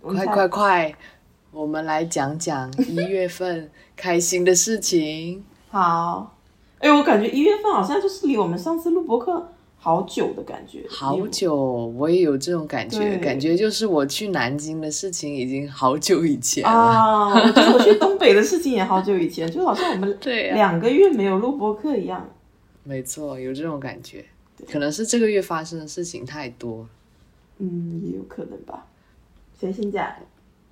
快快快，我们来讲讲一月份开心的事情。好，哎，我感觉一月份好像就是离我们上次录播课好久的感觉。好久，我也有这种感觉，感觉就是我去南京的事情已经好久以前了。我去东北的事情也好久以前，就好像我们对两个月没有录播课一样。没错，有这种感觉，可能是这个月发生的事情太多。嗯，也有可能吧。谁先讲？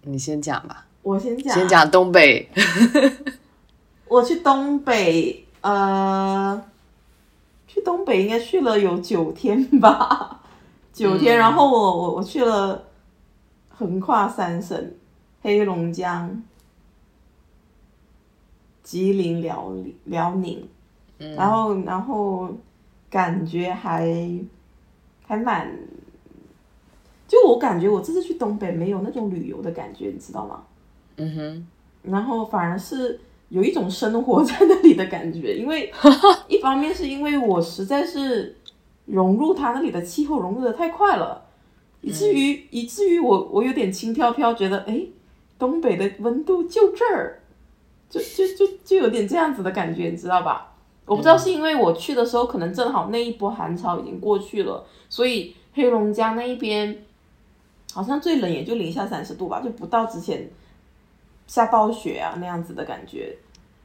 你先讲吧。我先讲。先讲东北。我去东北，呃，去东北应该去了有九天吧，九天。然后我我我去了，横跨三省，黑龙江、吉林、辽辽宁。然后，然后感觉还还蛮，就我感觉我这次去东北没有那种旅游的感觉，你知道吗？嗯哼。然后反而是有一种生活在那里的感觉，因为 一方面是因为我实在是融入他那里的气候融入的太快了，以至于以至于我我有点轻飘飘，觉得哎，东北的温度就这儿，就就就就有点这样子的感觉，你知道吧？我不知道是因为我去的时候可能正好那一波寒潮已经过去了，所以黑龙江那一边好像最冷也就零下三十度吧，就不到之前下暴雪啊那样子的感觉。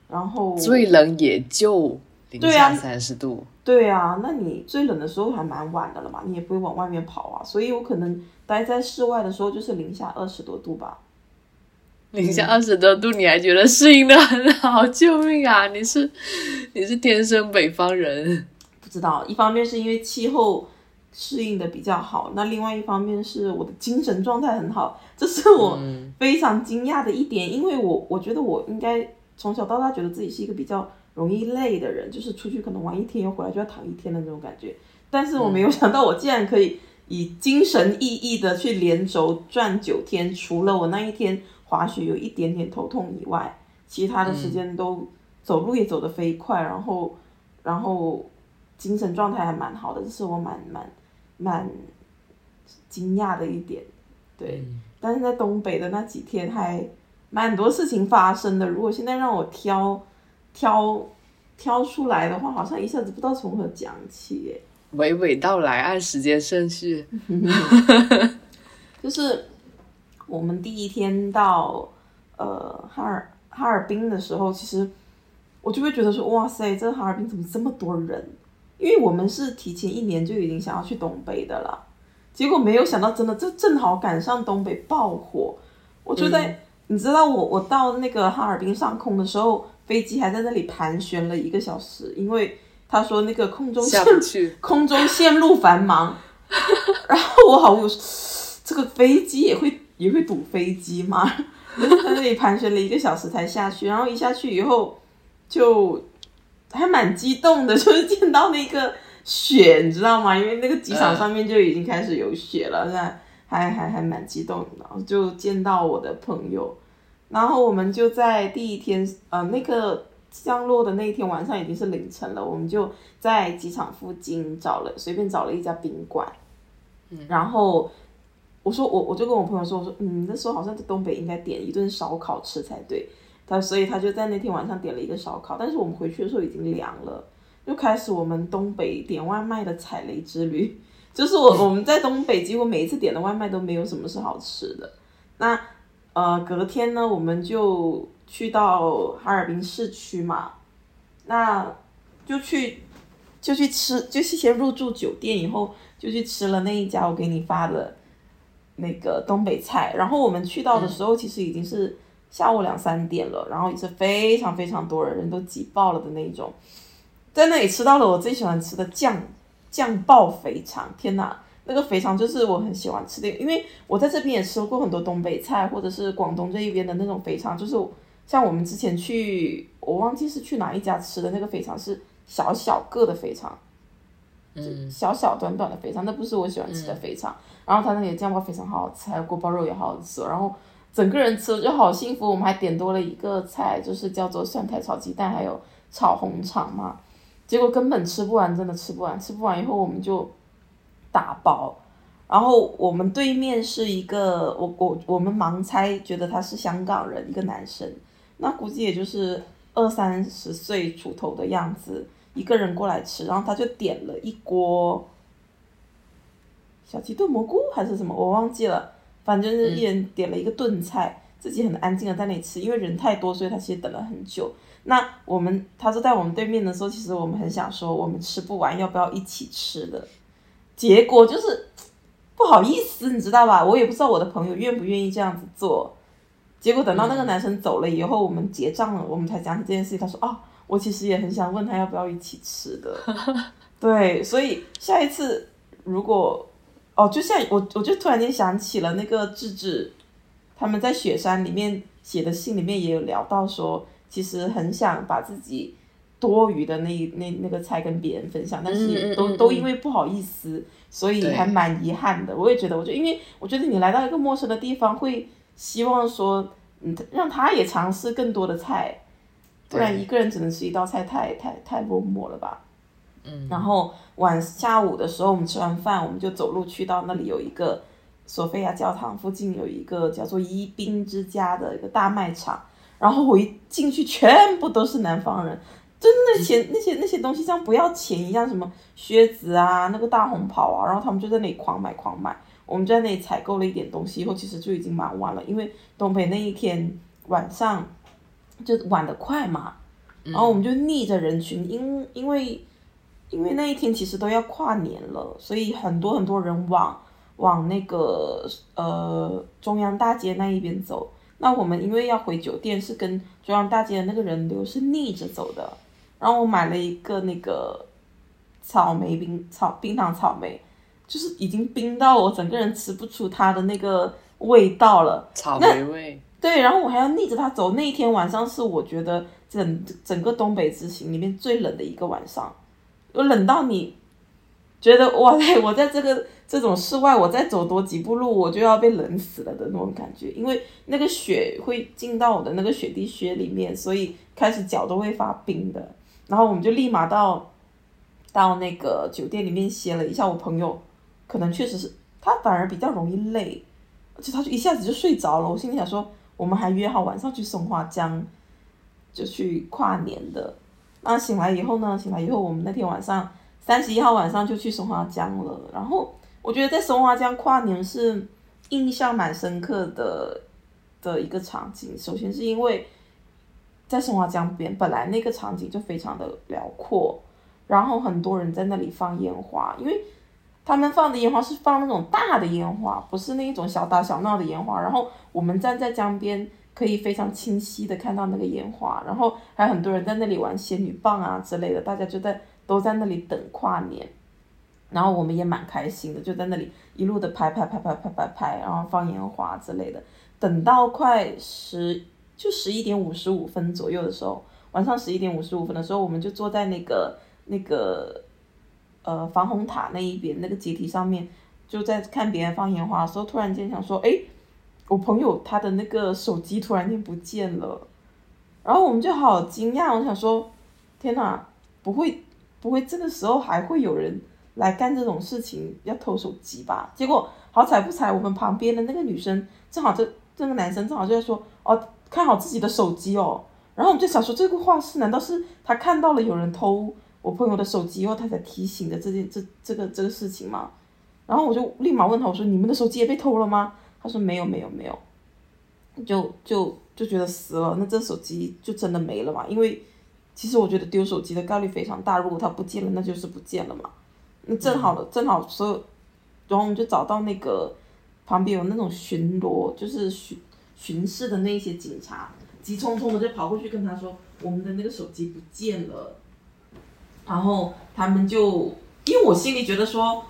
然后最冷也就零下三十度。对啊，那你最冷的时候还蛮晚的了嘛，你也不会往外面跑啊，所以我可能待在室外的时候就是零下二十多度吧。零下二十多度，你还觉得适应的很好？救命啊！你是你是天生北方人？不知道，一方面是因为气候适应的比较好，那另外一方面是我的精神状态很好，这是我非常惊讶的一点。因为我我觉得我应该从小到大觉得自己是一个比较容易累的人，就是出去可能玩一天又回来就要躺一天的那种感觉。但是我没有想到，我竟然可以以精神奕奕的去连轴转九天，除了我那一天。滑雪有一点点头痛以外，其他的时间都走路也走得飞快，然后然后精神状态还蛮好的，这是我蛮蛮蛮惊讶的一点。对，但是在东北的那几天还蛮多事情发生的。如果现在让我挑挑挑出来的话，好像一下子不知道从何讲起耶。娓娓道来，按时间顺序，就是。我们第一天到呃哈尔哈尔滨的时候，其实我就会觉得说，哇塞，这哈尔滨怎么这么多人？因为我们是提前一年就已经想要去东北的了，结果没有想到，真的这正好赶上东北爆火。我就在你知道，我我到那个哈尔滨上空的时候，飞机还在那里盘旋了一个小时，因为他说那个空中下不去，空中线路繁忙。然后我好无这个飞机也会。也会堵飞机吗，在那里盘旋了一个小时才下去，然后一下去以后就还蛮激动的，就是见到那个雪，你知道吗？因为那个机场上面就已经开始有雪了，那还还还蛮激动的。然后就见到我的朋友，然后我们就在第一天，呃，那个降落的那一天晚上已经是凌晨了，我们就在机场附近找了随便找了一家宾馆，然后。我说我我就跟我朋友说我说嗯那时候好像在东北应该点一顿烧烤吃才对，他所以他就在那天晚上点了一个烧烤，但是我们回去的时候已经凉了，就开始我们东北点外卖的踩雷之旅，就是我我们在东北几乎每一次点的外卖都没有什么是好吃的，那呃隔天呢我们就去到哈尔滨市区嘛，那就去就去吃就是先入住酒店以后就去吃了那一家我给你发的。那个东北菜，然后我们去到的时候，其实已经是下午两三点了，然后也是非常非常多人，人都挤爆了的那种，在那里吃到了我最喜欢吃的酱酱爆肥肠，天哪，那个肥肠就是我很喜欢吃的，因为我在这边也吃过很多东北菜，或者是广东这一边的那种肥肠，就是像我们之前去，我忘记是去哪一家吃的那个肥肠，是小小个的肥肠，嗯，小小短短的肥肠，那不是我喜欢吃的肥肠。然后他那里的酱爆肥肠好好吃，还有锅包肉也好好吃，然后整个人吃了就好幸福。我们还点多了一个菜，就是叫做蒜苔炒鸡蛋，还有炒红肠嘛。结果根本吃不完，真的吃不完。吃不完以后我们就打包，然后我们对面是一个，我我我们盲猜觉得他是香港人，一个男生，那估计也就是二三十岁出头的样子，一个人过来吃，然后他就点了一锅小鸡炖蘑菇还是什么，我忘记了，反正是一人点了一个炖菜，自己很安静的在那里吃，因为人太多，所以他其实等了很久。那我们他坐在我们对面的时候，其实我们很想说，我们吃不完，要不要一起吃的？结果就是不好意思，你知道吧？我也不知道我的朋友愿不愿意这样子做。结果等到那个男生走了以后，我们结账了，我们才讲起这件事情。他说：“哦，我其实也很想问他要不要一起吃的。”对，所以下一次如果哦，就像我，我就突然间想起了那个智智，他们在雪山里面写的信里面也有聊到说，其实很想把自己多余的那那那个菜跟别人分享，但是都都因为不好意思，所以还蛮遗憾的。我也觉得，我就因为我觉得你来到一个陌生的地方，会希望说，嗯，让他也尝试更多的菜，不然一个人只能吃一道菜，太太太落寞了吧。然后晚下午的时候，我们吃完饭，我们就走路去到那里有一个索菲亚教堂附近有一个叫做伊宾之家的一个大卖场。然后我一进去，全部都是南方人，真的 那些那些那些东西像不要钱一样，什么靴子啊，那个大红袍啊，然后他们就在那里狂买狂买。我们在那里采购了一点东西以后，其实就已经蛮晚了，因为东北那一天晚上就晚得快嘛。然后我们就逆着人群，因因为。因为那一天其实都要跨年了，所以很多很多人往往那个呃中央大街那一边走。那我们因为要回酒店，是跟中央大街的那个人流是逆着走的。然后我买了一个那个草莓冰草冰糖草莓，就是已经冰到我整个人吃不出它的那个味道了。草莓味。对，然后我还要逆着它走。那一天晚上是我觉得整整个东北之行里面最冷的一个晚上。我冷到你觉得 哇塞！我在这个这种室外，我再走多几步路，我就要被冷死了的那种感觉。因为那个雪会进到我的那个雪地靴里面，所以开始脚都会发冰的。然后我们就立马到到那个酒店里面歇了一下。我朋友可能确实是他反而比较容易累，而且他就一下子就睡着了。我心里想说，我们还约好晚上去松花江就去跨年的。那醒来以后呢？醒来以后，我们那天晚上三十一号晚上就去松花江了。然后我觉得在松花江跨年是印象蛮深刻的的一个场景。首先是因为在松花江边，本来那个场景就非常的辽阔，然后很多人在那里放烟花，因为他们放的烟花是放那种大的烟花，不是那一种小打小闹的烟花。然后我们站在江边。可以非常清晰的看到那个烟花，然后还有很多人在那里玩仙女棒啊之类的，大家就在都在那里等跨年，然后我们也蛮开心的，就在那里一路的拍拍拍拍拍拍拍，然后放烟花之类的。等到快十就十一点五十五分左右的时候，晚上十一点五十五分的时候，我们就坐在那个那个呃防洪塔那一边那个阶梯上面，就在看别人放烟花的时候，突然间想说，哎。我朋友他的那个手机突然间不见了，然后我们就好惊讶，我想说，天哪，不会不会这个时候还会有人来干这种事情，要偷手机吧？结果好彩不彩，我们旁边的那个女生正好这这个男生正好就在说，哦，看好自己的手机哦。然后我们就想说，这个话是难道是他看到了有人偷我朋友的手机以后，他才提醒的这件这这个这个事情吗？然后我就立马问他，我说你们的手机也被偷了吗？他说没有没有没有，就就就觉得死了，那这手机就真的没了嘛？因为其实我觉得丢手机的概率非常大，如果它不见了，那就是不见了嘛。那正好了，正好所有，然后我们就找到那个旁边有那种巡逻，就是巡巡视的那些警察，急匆匆的就跑过去跟他说，我们的那个手机不见了。然后他们就，因为我心里觉得说。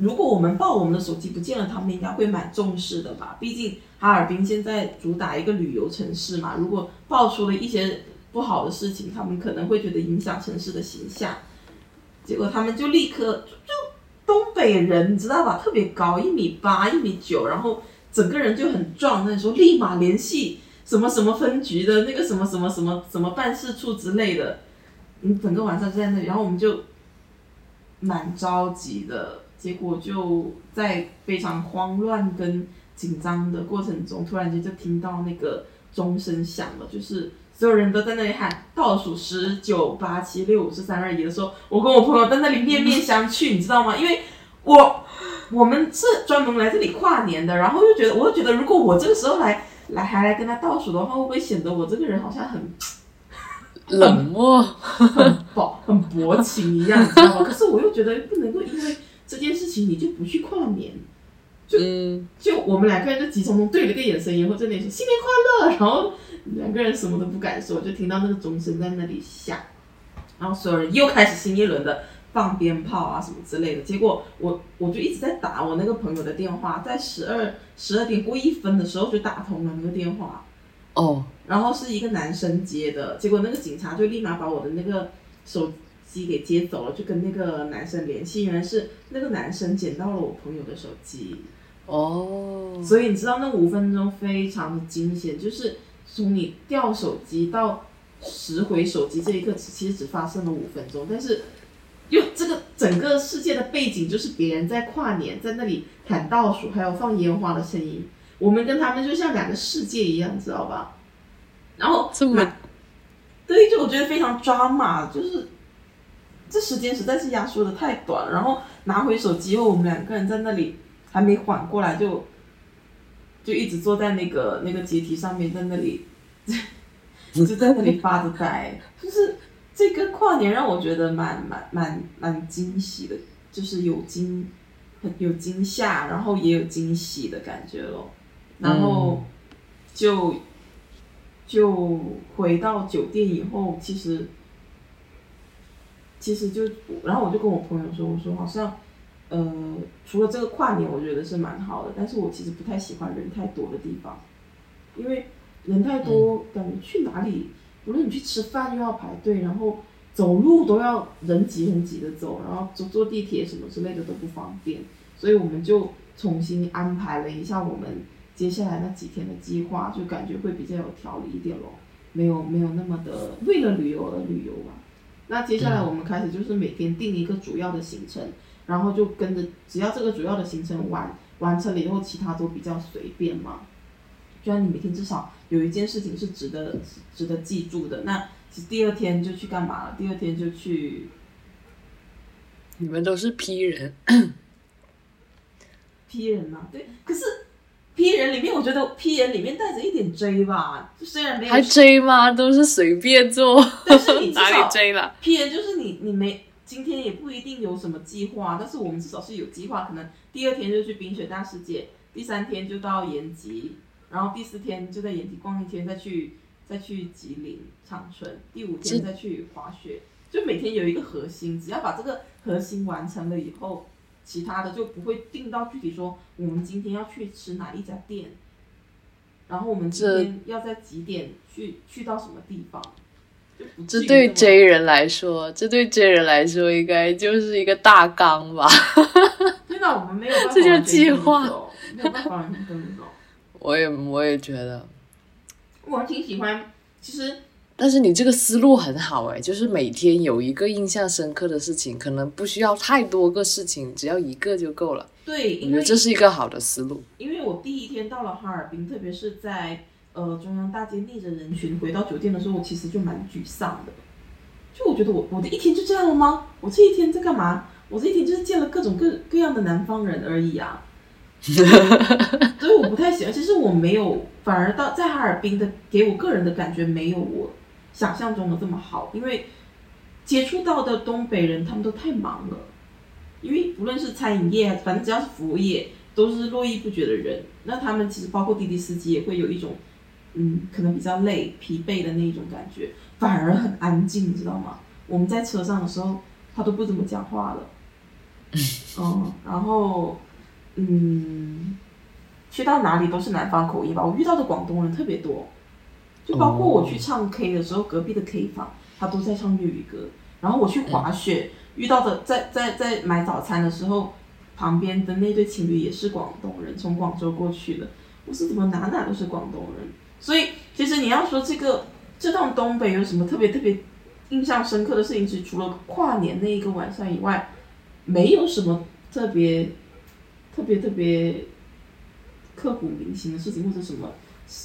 如果我们报我们的手机不见了，他们应该会蛮重视的吧？毕竟哈尔滨现在主打一个旅游城市嘛。如果爆出了一些不好的事情，他们可能会觉得影响城市的形象。结果他们就立刻就就东北人，你知道吧？特别高，一米八、一米九，然后整个人就很壮。那时候立马联系什么什么分局的那个什么什么什么什么办事处之类的。嗯，整个晚上就在那里，然后我们就蛮着急的。结果就在非常慌乱跟紧张的过程中，突然间就听到那个钟声响了，就是所有人都在那里喊倒数十九八七六五四三二一的时候，我跟我朋友在那里面面相觑，你知道吗？因为我我们是专门来这里跨年的，然后又觉得，我又觉得如果我这个时候来来还来跟他倒数的话，会不会显得我这个人好像很 冷漠，很薄很薄情一样，你知道吗？可是我又觉得不能够因为这件事情你就不去跨年。嗯，就我们两个人就急匆匆对了个眼神，然后在那里说新年快乐，然后两个人什么都不敢说，就听到那个钟声在那里响，然后所有人又开始新一轮的放鞭炮啊什么之类的。结果我我就一直在打我那个朋友的电话，在十二十二点过一分的时候就打通了那个电话，哦，然后是一个男生接的，结果那个警察就立马把我的那个手机给接走了，就跟那个男生联系，原来是那个男生捡到了我朋友的手机。哦，所以你知道那五分钟非常的惊险，就是从你掉手机到拾回手机这一刻，其实只发生了五分钟，但是又这个整个世界的背景就是别人在跨年，在那里喊倒数，还有放烟花的声音，我们跟他们就像两个世界一样，知道吧？然后这么对，就我觉得非常抓马，就是这时间实在是压缩的太短了。然后拿回手机后，我们两个人在那里还没缓过来，就就一直坐在那个那个阶梯上面，在那里 就在那里发着呆。就是这个跨年让我觉得蛮蛮蛮蛮惊喜的，就是有惊很有惊吓，然后也有惊喜的感觉咯。然后就。就回到酒店以后，其实其实就，然后我就跟我朋友说，我说好像，呃，除了这个跨年，我觉得是蛮好的，但是我其实不太喜欢人太多的地方，因为人太多，感觉去哪里，无论你去吃饭又要排队，然后走路都要人挤人挤的走，然后坐坐地铁什么之类的都不方便，所以我们就重新安排了一下我们。接下来那几天的计划就感觉会比较有条理一点咯，没有没有那么的为了旅游而旅游吧。那接下来我们开始就是每天定一个主要的行程，然后就跟着，只要这个主要的行程完完成了以后，其他都比较随便嘛。就让你每天至少有一件事情是值得值得记住的。那其实第二天就去干嘛了？第二天就去。你们都是 P 人。P 人嘛，对，可是。P 人里面，我觉得 P 人里面带着一点 J 吧，就虽然没有还 J 吗？都是随便做，但是你哪里 J 了？P 人就是你，你没今天也不一定有什么计划，但是我们至少是有计划，可能第二天就去冰雪大世界，第三天就到延吉，然后第四天就在延吉逛一天，再去再去吉林长春，第五天再去滑雪，就每天有一个核心，只要把这个核心完成了以后。其他的就不会定到具体说，我们今天要去吃哪一家店，然后我们今天要在几点去去到什么地方。这对 J 人来说，这对 J 人来说应该就是一个大纲吧。真的我们没有办法，这就计划，没有办法跟走。我也我也觉得，我挺喜欢，其实。但是你这个思路很好哎，就是每天有一个印象深刻的事情，可能不需要太多个事情，只要一个就够了。对，我觉得这是一个好的思路。因为我第一天到了哈尔滨，特别是在呃中央大街逆着人群回到酒店的时候，我其实就蛮沮丧的。就我觉得我我的一天就这样了吗？我这一天在干嘛？我这一天就是见了各种各各样的南方人而已啊。所以我不太喜欢。其实我没有，反而到在哈尔滨的给我个人的感觉没有我。想象中的这么好，因为接触到的东北人他们都太忙了，因为不论是餐饮业，反正只要是服务业，都是络绎不绝的人。那他们其实包括滴滴司机也会有一种，嗯，可能比较累、疲惫的那种感觉，反而很安静，你知道吗？我们在车上的时候，他都不怎么讲话了。嗯，然后，嗯，去到哪里都是南方口音吧。我遇到的广东人特别多。就包括我去唱 K 的时候，隔壁的 K 房他都在唱粤语歌。然后我去滑雪遇到的，在在在买早餐的时候，旁边的那对情侣也是广东人，从广州过去的。我是怎么哪哪都是广东人？所以其实你要说这个这趟东北有什么特别特别印象深刻的事情，是除了跨年那一个晚上以外，没有什么特别特别特别刻骨铭心的事情，或者什么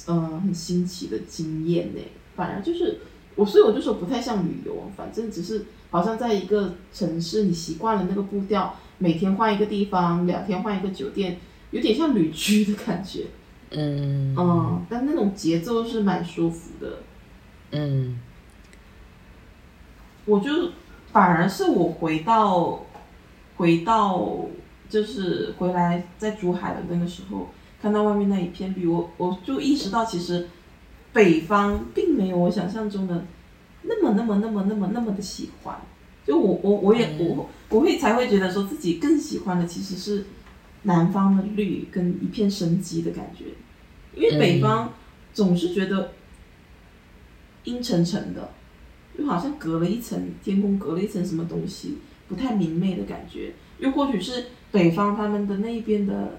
呃很新奇的经验呢。反而就是我，所以我就说不太像旅游，反正只是好像在一个城市，你习惯了那个步调，每天换一个地方，两天换一个酒店，有点像旅居的感觉。嗯嗯，但那种节奏是蛮舒服的。嗯我就反而是我回到回到就是回来在珠海的那个时候，看到外面那一片绿，我我就意识到其实北方并没有我想象中的那么那么那么那么那么的喜欢。就我我我也我我会才会觉得说自己更喜欢的其实是南方的绿跟一片生机的感觉，因为北方总是觉得阴沉沉的，就好像隔了一层天空，隔了一层什么东西，不太明媚的感觉。又或许是北方他们的那一边的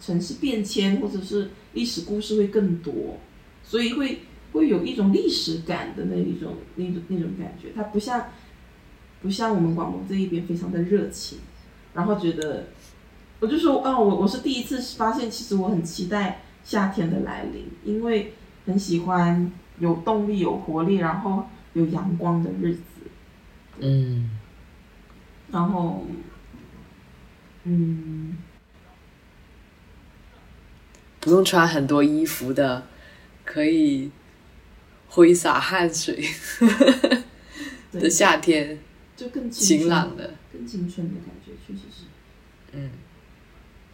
城市变迁，或者是历史故事会更多，所以会会有一种历史感的那一种那种那种感觉。它不像不像我们广东这一边非常的热情，然后觉得我就说啊，我我是第一次发现，其实我很期待夏天的来临，因为很喜欢有动力、有活力，然后有阳光的日子。嗯然后，嗯，不用穿很多衣服的，可以挥洒汗水 的，夏天，就更青春晴朗的，更青春的感觉，确实是。嗯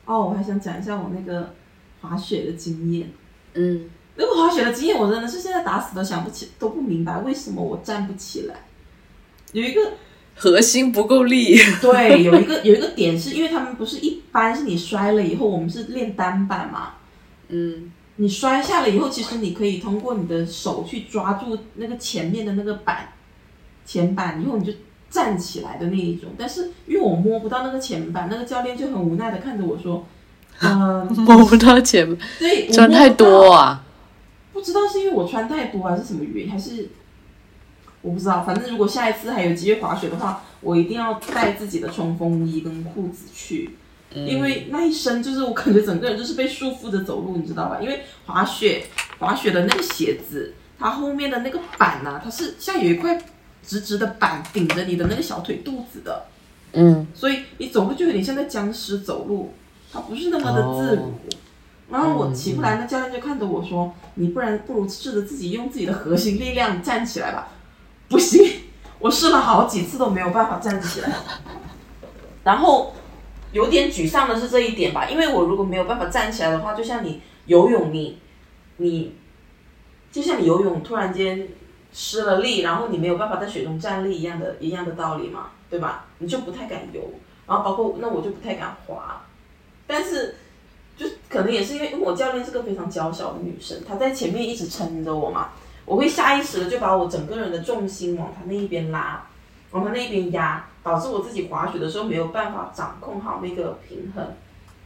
哦，我还想讲一下我那个滑雪的经验。嗯那个滑雪的经验，我真的是现在打死都想不起，都不明白为什么我站不起来。有一个核心不够力，对，有一个有一个点是因为他们不是一般是你摔了以后，我们是练单板嘛，嗯你摔下了以后，其实你可以通过你的手去抓住那个前面的那个板，前板以后你就站起来的那一种。但是因为我摸不到那个前板，那个教练就很无奈的看着我说：“嗯、摸不到前板，对，穿太多啊，不知道是因为我穿太多还是什么原因，还是我不知道。反正如果下一次还有机会滑雪的话，我一定要带自己的冲锋衣跟裤子去，因为那一身就是我感觉整个人就是被束缚着走路，你知道吧？因为滑雪滑雪的那个鞋子，它后面的那个板呐、它是像有一块直直的板顶着你的那个小腿肚子的，嗯所以你走路就有点像在僵尸走路，它不是那么的自如。哦然后我起不来，那教练就看着我说：“你不然不如试着自己用自己的核心力量站起来吧。”不行，我试了好几次都没有办法站起来。然后有点沮丧的是这一点吧，因为我如果没有办法站起来的话，就像你游泳，你你就像你游泳突然间失了力，然后你没有办法在水中站立一样的一样的道理嘛，对吧？你就不太敢游，然后包括那我就不太敢滑，但是就可能也是因为因为我教练是个非常娇小的女生，她在前面一直撑着我嘛，我会下意识的就把我整个人的重心往她那一边拉，往她那边压，导致我自己滑雪的时候没有办法掌控好那个平衡。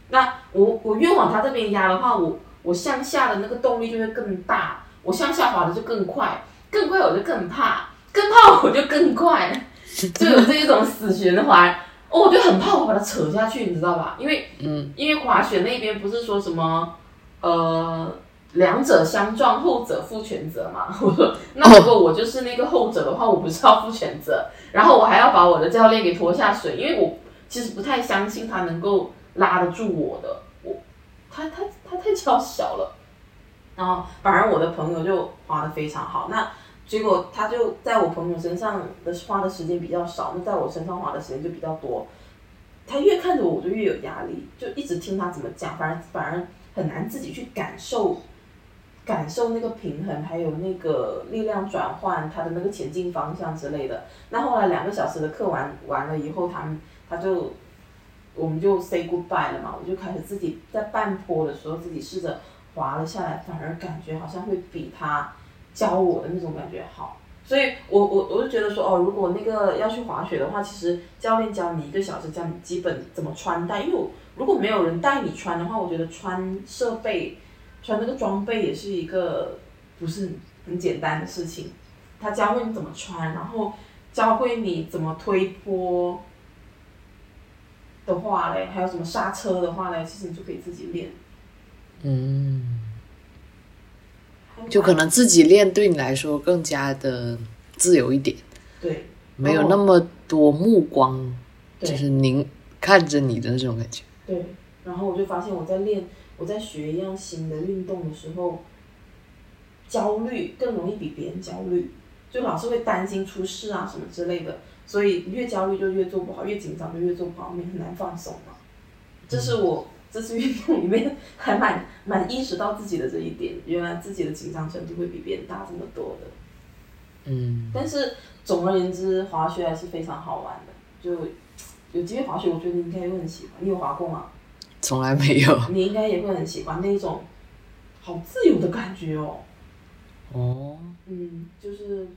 那我我越往他这边压的话，我我向下的那个动力就会更大，我向下滑的就更快，更快我就更怕，更怕我就更快，就有这一种死循环。哦，我就很怕我把它扯下去，你知道吧？因为嗯因为滑雪那边不是说什么呃两者相撞，后者负全责嘛？我说那如果我就是那个后者的话，我不是要负全责，然后我还要把我的教练给拖下水，因为我其实不太相信他能够拉得住我的，我他他他太娇小了。然后反而我的朋友就滑得非常好，那结果他就在我朋友身上的花的时间比较少，那在我身上花的时间就比较多。他越看着我，我就越有压力，就一直听他怎么讲，反而反而很难自己去感受，感受那个平衡，还有那个力量转换，他的那个前进方向之类的。那后来两个小时的课完完了以后，他们他就我们就 say goodbye 了嘛，我就开始自己在半坡的时候自己试着滑了下来，反而感觉好像会比他教我的那种感觉好。所以我我我就觉得说，哦，如果那个要去滑雪的话，其实教练教你一个小时，教你基本怎么穿戴。因为如果没有人带你穿的话，我觉得穿设备、穿那个装备也是一个不是很简单的事情。他教会你怎么穿，然后教会你怎么推坡的话嘞，还有什么刹车的话嘞，其实你就可以自己练。嗯，就可能自己练对你来说更加的自由一点，对，没有那么多目光，就是您看着你的那种感觉。对，然后我就发现我在练，我在学一样新的运动的时候，焦虑更容易比别人焦虑，就老是会担心出事啊什么之类的，所以越焦虑就越做不好，越紧张就越做不好，你很难放松嘛。这是我这次运动里面还蛮 蛮意识到自己的这一点，原来自己的紧张程度会比别人大这么多的。嗯，但是总而言之，滑雪还是非常好玩的，就有机会滑雪，我觉得你应该会很喜欢。你有滑过吗？从来没有。你应该也会很喜欢那一种好自由的感觉哦。哦，嗯，就是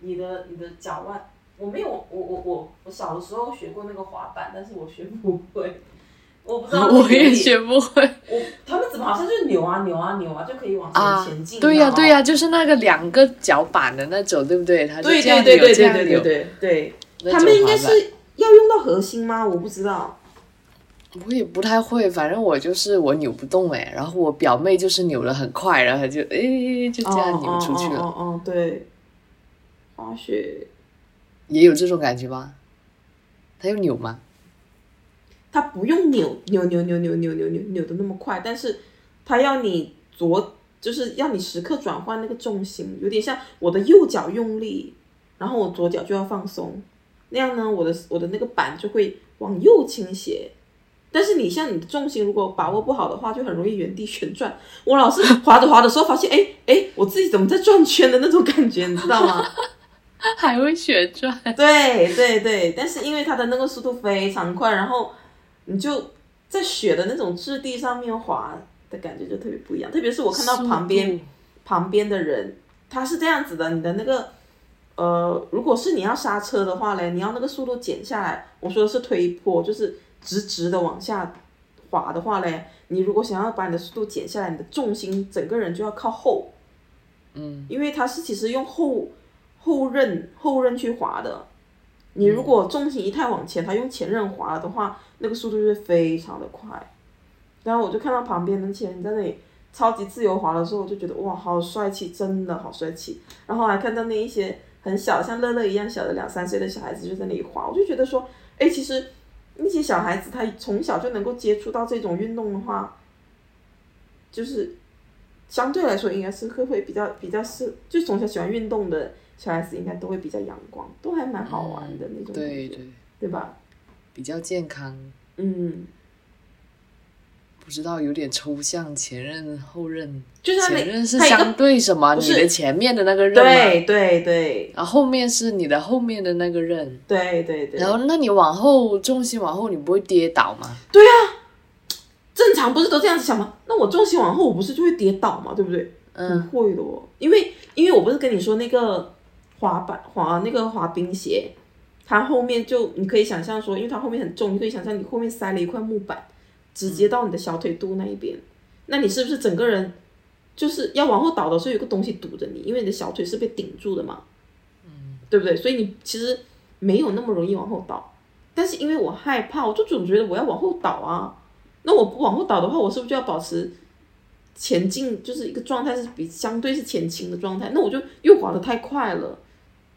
你的你的脚腕，我没有，我我我我小的时候学过那个滑板，但是我学不会，我不知道 我也学不会我他们怎么好像就是扭啊扭啊扭啊就可以往啊前前进、。对呀、对呀、就是那个两个脚板的那种，对不对？他就对这样扭对对对对这样扭对对他们应该是要用到核心吗？我不知道。我也不太会，反正我就是我扭不动哎，然后我表妹就是扭的很快，然后就哎就这样扭出去了，哦哦哦哦，对，滑雪也有这种感觉吗？它有扭吗？它不用扭扭扭扭扭扭扭扭扭的那么快，但是它要你左，就是要你时刻转换那个重心，有点像我的右脚用力，然后我左脚就要放松，那样呢，我的我的那个板就会往右倾斜。但是你像你的重心如果把握不好的话，就很容易原地旋转。我老是滑着滑的时候发现，哎哎，我自己怎么在转圈的那种感觉，你知道吗？还会旋转？对对对，但是因为它的那个速度非常快，然后你就在雪的那种质地上面滑的感觉就特别不一样。特别是我看到旁边旁边的人，他是这样子的，你的那个呃，如果是你要刹车的话嘞，你要那个速度减下来。我说的是推坡，就是直直的往下滑的话嘞，你如果想要把你的速度减下来，你的重心整个人就要靠后，嗯，因为它是其实用后后刃后刃去滑的。你如果重心一太往前，它用前刃滑了的话，那个速度就会非常的快。然后我就看到旁边那些人在那里超级自由滑的时候，我就觉得哇，好帅气，真的好帅气。然后还看到那一些很小，像乐乐一样小的两三岁的小孩子就在那里滑，我就觉得说，哎，其实那些小孩子他从小就能够接触到这种运动的话，就是相对来说应该是会会比较比较是，就从小喜欢运动的小孩子应该都会比较阳光，都还蛮好玩的那种对吧？比较健康。嗯，不知道有点抽象，前任后任，就是前任是相对什么？你的前面的那个任？对对对然后后面是你的后面的那个任，对对对，然后那你往后重心往后，你不会跌倒吗？对啊正常不是都这样子想吗？那我重心往后，我不是就会跌倒嘛，对不对？嗯，不会的哦，因为因为我不是跟你说那个滑板滑那个滑冰鞋，它后面就你可以想象说，因为它后面很重，你可以想象你后面塞了一块木板，直接到你的小腿肚那一边，那你是不是整个人就是要往后倒的时候有个东西堵着你，因为你的小腿是被顶住的嘛，嗯，对不对？所以你其实没有那么容易往后倒，但是因为我害怕，我就总觉得我要往后倒啊，那我不往后倒的话，我是不是就要保持？前进就是一个状态是比相对是前倾的状态，那我就又滑得太快了，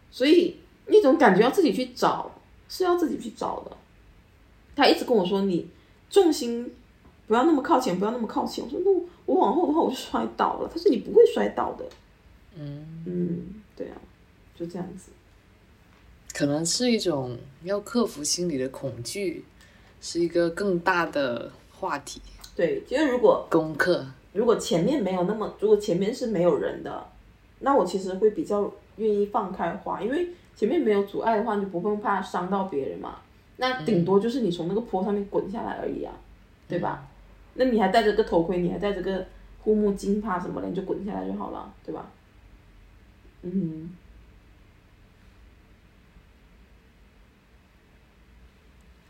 所以那种感觉要自己去找，是要自己去找的。他一直跟我说你重心不要那么靠前，不要那么靠前。我说那我我往后的话我就摔倒了。他说你不会摔倒的。嗯，嗯，对啊，就这样子。可能是一种要克服心理的恐惧，是一个更大的话题对，其实如果功课。如果前面没有那么，如果前面是没有人的，那我其实会比较愿意放开花，因为前面没有阻碍的话，你就不会怕伤到别人嘛。那顶多就是你从那个坡上面滚下来而已啊，对吧？那你还戴着个头盔，你还戴着个护目镜，怕什么的？你就滚下来就好了，对吧？嗯，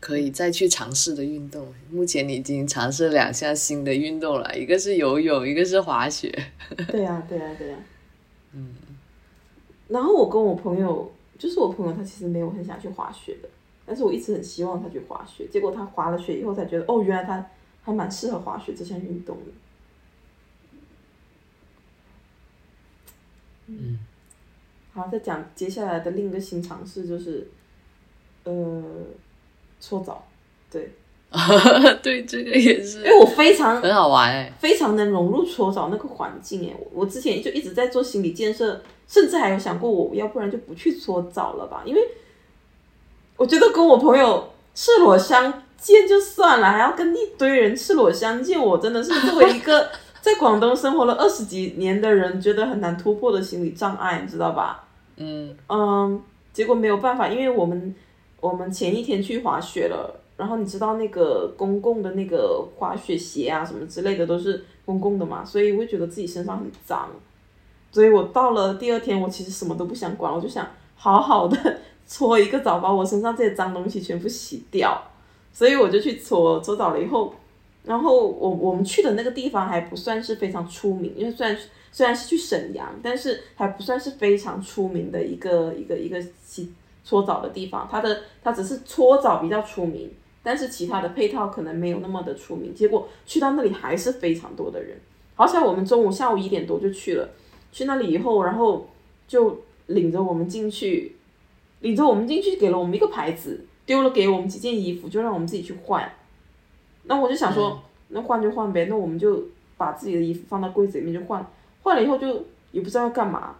可以再去尝试的运动。目前你已经尝试了两项新的运动了，一个是游泳，一个是滑雪。对呀、对呀、对呀、嗯。然后我跟我朋友，就是我朋友，他其实没有很想去滑雪的，但是我一直很希望他去滑雪，结果他滑了雪以后才觉得，哦，原来他还蛮适合滑雪这项运动的。嗯，好，再讲接下来的另一个新尝试就是，呃，搓澡，对，对，这个也是因为我非常很好玩哎。非常能融入搓澡那个环境哎，我我之前就一直在做心理建设，甚至还有想过我要不然就不去搓澡了吧，因为我觉得跟我朋友赤裸相见就算了，还要跟一堆人赤裸相见，我真的是作为一个 在广东生活了二十几年的人，觉得很难突破的心理障碍，你知道吧？嗯嗯，结果没有办法，因为我们我们前一天去滑雪了，然后你知道那个公共的那个滑雪鞋啊什么之类的都是公共的嘛，所以我会觉得自己身上很脏，所以我到了第二天，我其实什么都不想管，我就想好好的搓一个澡，把我身上这些脏东西全部洗掉，所以我就去搓搓澡了以后。然后我我们去的那个地方还不算是非常出名，因为虽然虽然是去沈阳，但是还不算是非常出名的一个一个一个洗搓澡的地方。它的它只是搓澡比较出名，但是其他的配套可能没有那么的出名。结果去到那里还是非常多的人。好像我们中午下午一点多就去了，去那里以后，然后就领着我们进去，领着我们进去，给了我们一个牌子，丢了给我们几件衣服，就让我们自己去换。那我就想说，那换就换呗，那我们就把自己的衣服放到柜子里面就换，换了以后就也不知道要干嘛，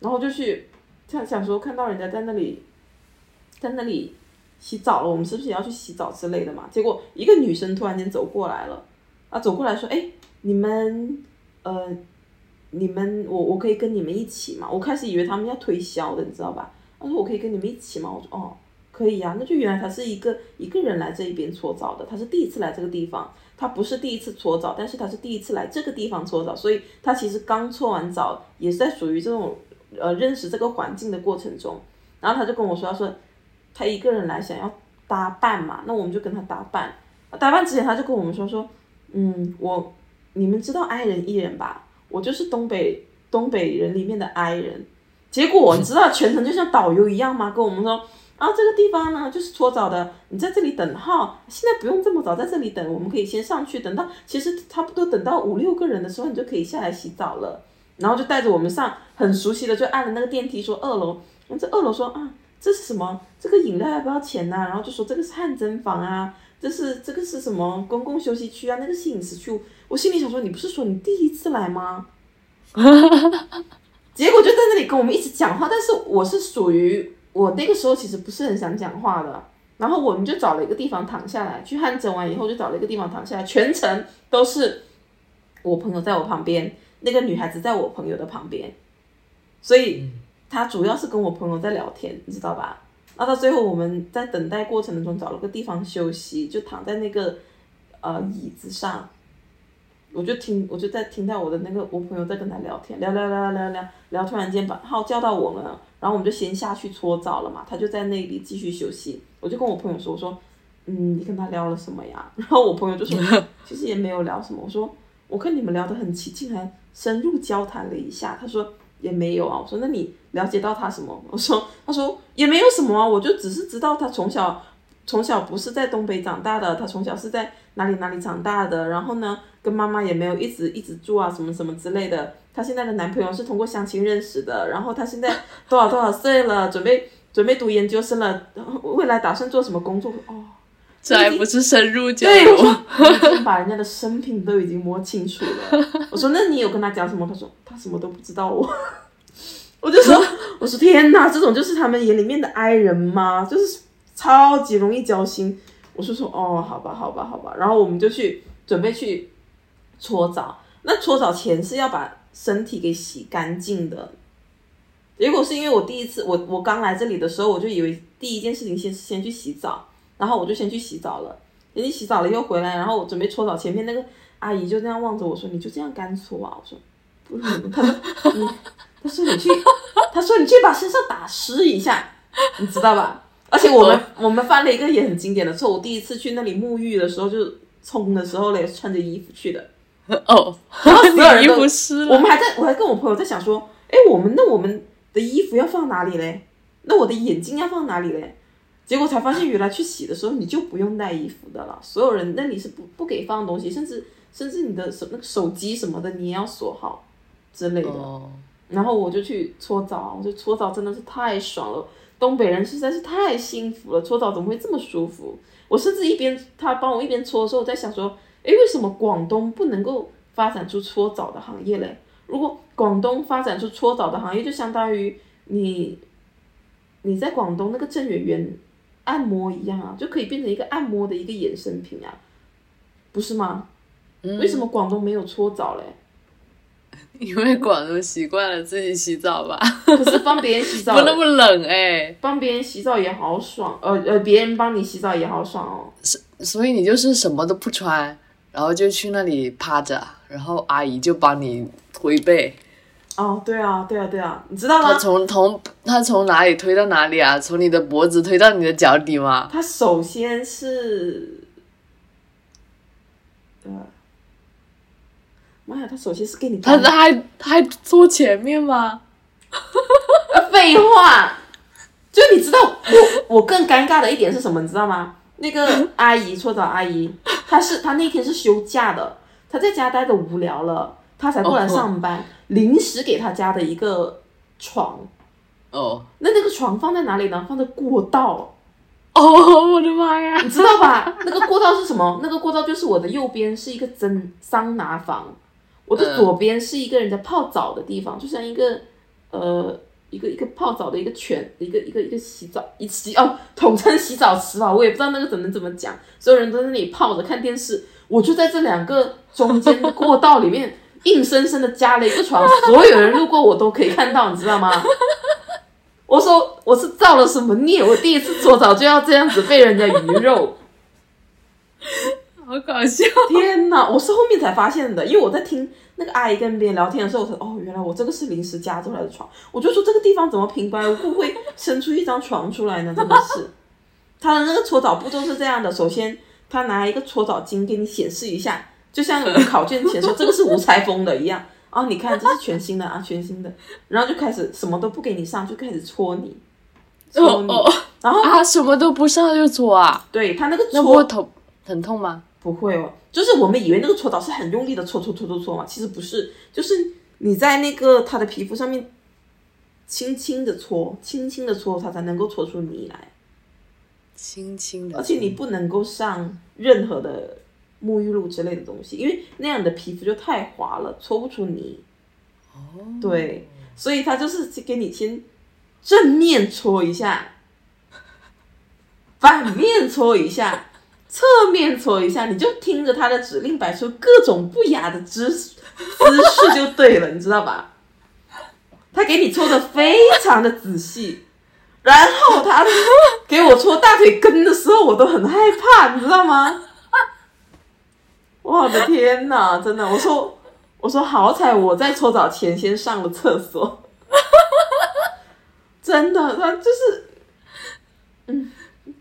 然后就去想想说看到人家在那里，在那里洗澡了，我们是不是也要去洗澡之类的嘛？结果一个女生突然间走过来了，啊，走过来说，哎，你们，呃，你们，我我可以跟你们一起嘛？我开始以为他们要推销的，你知道吧？他说我可以跟你们一起吗？我说哦。可以呀、啊，那就原来他是一个一个人来这一边搓澡的，他是第一次来这个地方，他不是第一次搓澡，但是他是第一次来这个地方搓澡，所以他其实刚搓完澡，也是在属于这种呃认识这个环境的过程中。然后他就跟我说，他说他一个人来想要搭伴嘛，那我们就跟他搭伴。搭伴之前他就跟我们说说，嗯，我你们知道 I 人 E 人吧？我就是东北东北人里面的 I 人。结果你知道全程就像导游一样吗？跟我们说。然后这个地方呢，就是搓澡的，你在这里等号，现在不用这么早在这里等，我们可以先上去，等到其实差不多等到五六个人的时候，你就可以下来洗澡了。然后就带着我们上，很熟悉的就按了那个电梯，说二楼。然后这二楼说啊，这是什么？这个饮料要不要钱呐、然后就说这个是汗蒸房啊，这是这个是什么公共休息区啊？那个是饮食区。我心里想说，你不是说你第一次来吗？结果就在那里跟我们一直讲话，但是我是属于。我那个时候其实不是很想讲话的，然后我们就找了一个地方躺下来，去汗蒸完以后就找了一个地方躺下来，全程都是我朋友在我旁边，那个女孩子在我朋友的旁边，所以她主要是跟我朋友在聊天，你知道吧？那到最后我们在等待过程中找了个地方休息，就躺在那个呃椅子上，我就听我就在听到我的那个我朋友在跟他聊天，聊聊聊聊聊聊，突然间把号叫到我们。然后我们就先下去搓澡了嘛，他就在那里继续休息。我就跟我朋友说：“我说，嗯，你跟他聊了什么呀？” 然后我朋友就说：“其实也没有聊什么。”我说：“我看你们聊得很起劲，还深入交谈了一下。”他说：“也没有啊。”我说：“那你了解到他什么？”我说：“他说也没有什么啊，我就只是知道他从小从小不是在东北长大的，他从小是在哪里哪里长大的。然后呢，跟妈妈也没有一直一直住啊，什么什么之类的。”她现在的男朋友是通过相亲认识的，然后她现在多少多少岁了，准备准备读研究生了，未来打算做什么工作？哦，这还不是深入交对，我流？把人家的生平都已经摸清楚了。我说那你有跟他讲什么？他说他什么都不知道我。我就说我说天哪，这种就是他们眼里面的 I 人吗？就是超级容易交心。我就说哦，好吧，好吧，好吧。然后我们就去准备去搓澡。那搓澡前是要把身体给洗干净的。结果是因为我第一次，我我刚来这里的时候，我就以为第一件事情先先去洗澡，然后我就先去洗澡了。人家洗澡了又回来，然后我准备搓澡，前面那个阿姨就这样望着我说：“你就这样干搓啊？”我说：“不是。”她说：“你，她说你去，他说你去把身上打湿一下，你知道吧？”而且我们我们犯了一个也很经典的错误，第一次去那里沐浴的时候，就冲的时候嘞，穿着衣服去的。哦，然后所有人你衣都服湿了，我们还在，我还跟我朋友在想说，哎，我们那我们的衣服要放哪里嘞？那我的眼镜要放哪里嘞？结果才发现，原来去洗的时候你就不用带衣服的了，所有人那里是不不给放东西，甚至甚至你的手那个手机什么的你也要锁好之类的。哦，然后我就去搓澡，我就搓澡真的是太爽了，东北人实在是太幸福了，搓澡怎么会这么舒服？我甚至一边他帮我一边搓的时候，我在想说，诶，为什么广东不能够发展出搓澡的行业嘞？如果广东发展出搓澡的行业，就相当于你你在广东那个郑圆圆按摩一样啊，就可以变成一个按摩的一个衍生品啊，不是吗？为什么广东没有搓澡嘞？因为广东习惯了自己洗澡吧，可是帮别人洗澡 不那么冷哎、帮别人洗澡也好爽，呃呃，别人帮你洗澡也好爽哦。所以你就是什么都不穿，然后就去那里趴着，然后阿姨就帮你推背。哦，对啊，对啊，对啊，你知道吗？他？从从他从哪里推到哪里啊？从你的脖子推到你的脚底吗？他首先是，呃，妈呀，他首先是给你他他还他还坐前面吗？废话，就你知道我我更尴尬的一点是什么？你知道吗？那个阿姨 搓澡阿姨，她是她那天是休假的，她在家待的无聊了，她才过来上班，临时给她家的一个床。哦那那个床放在哪里呢？放在过道，哦，我的妈呀！你知道吧？那个过道是什么？那个过道就是我的右边是一个蒸桑拿房，我的左边是一个人在泡澡的地方，就像一个呃一个一个泡澡的一个泉，一个一个一个洗澡一洗哦，统称洗澡池吧，我也不知道那个怎么怎么讲，所有人都在那里泡着看电视，我就在这两个中间的过道里面硬生生的加了一个床，所有人路过我都可以看到，你知道吗？我说我是造了什么孽？我第一次搓澡就要这样子被人家鱼肉，好搞笑。天哪！我是后面才发现的，因为我在听那个阿姨跟别人聊天的时候，我才哦，原来我这个是临时加出来的床。我就说这个地方怎么平白无故会伸出一张床出来呢？真的是，他的那个搓澡步骤是这样的：首先，他拿一个搓澡巾给你显示一下，就像我们考卷前说这个是无拆封的一样。啊，你看这是全新的啊，全新的，然后就开始什么都不给你上，就开始搓你，搓你，哦哦然后啊，什么都不上就搓啊？对他那个那不搓会疼疼痛吗？不会哦，就是我们以为那个搓澡是很用力的搓搓搓搓搓嘛，其实不是，就是你在那个他的皮肤上面轻轻的搓，轻轻的搓，它才能够搓出泥来，轻轻的，而且你不能够上任何的沐浴露之类的东西，因为那样的皮肤就太滑了，搓不出泥。哦，对，所以他就是给你先正面搓一下，反面搓一下，侧面搓一下，你就听着他的指令摆出各种不雅的姿姿势就对了，你知道吧？他给你搓的非常的仔细，然后他给我搓大腿根的时候，我都很害怕，你知道吗？我的天哪，真的，我说我说好彩我在搓澡前先上了厕所，真的，他就是，嗯，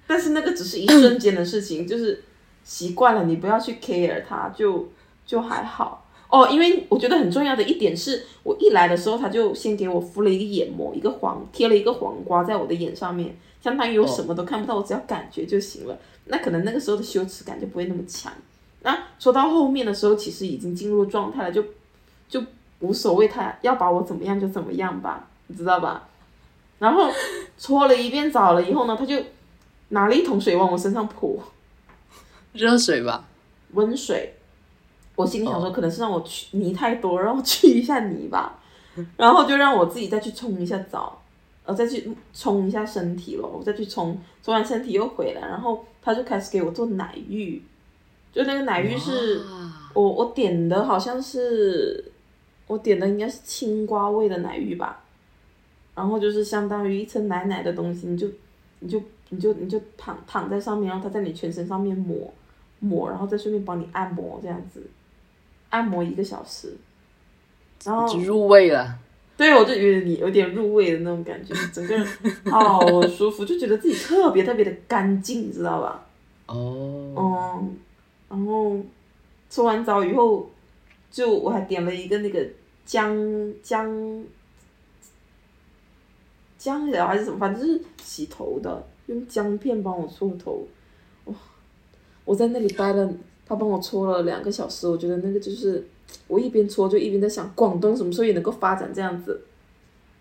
但是那个只是一瞬间的事情，就是习惯了，你不要去 care 它，就就还好。哦，因为我觉得很重要的一点是，我一来的时候，他就先给我敷了一个眼膜，一个黄贴了一个黄瓜在我的眼上面，相当于我什么都看不到，我只要感觉就行了。那可能那个时候的羞耻感就不会那么强。那说到后面的时候，其实已经进入状态了，就就无所谓，他要把我怎么样就怎么样吧，你知道吧？然后搓了一遍澡了以后呢，他就拿了一桶水往我身上泼，热水吧？温水。我心里想说，可能是让我去泥太多，让我去一下泥吧，然后就让我自己再去冲一下澡，呃，再去冲一下身体咯，我再去冲，冲完身体又回来，然后他就开始给我做奶浴，就那个奶浴是。我我点的好像是，我点的应该是青瓜味的奶浴吧，然后就是相当于一层奶奶的东西，你就你就你就你就躺躺在上面，然后他在你全身上面抹抹，然后再顺便帮你按摩这样子，按摩一个小时，然后就入味了。对我就觉得你有点入味的那种感觉，整个人好舒服，就觉得自己特别特别的干净，你知道吧？哦，嗯，然后搓完澡以后，就我还点了一个那个姜姜姜疗还是什么，反正就是洗头的用姜片帮我搓头，哇！我在那里待了，他帮我搓了两个小时，我觉得那个就是我一边搓就一边在想，广东什么时候也能够发展这样子。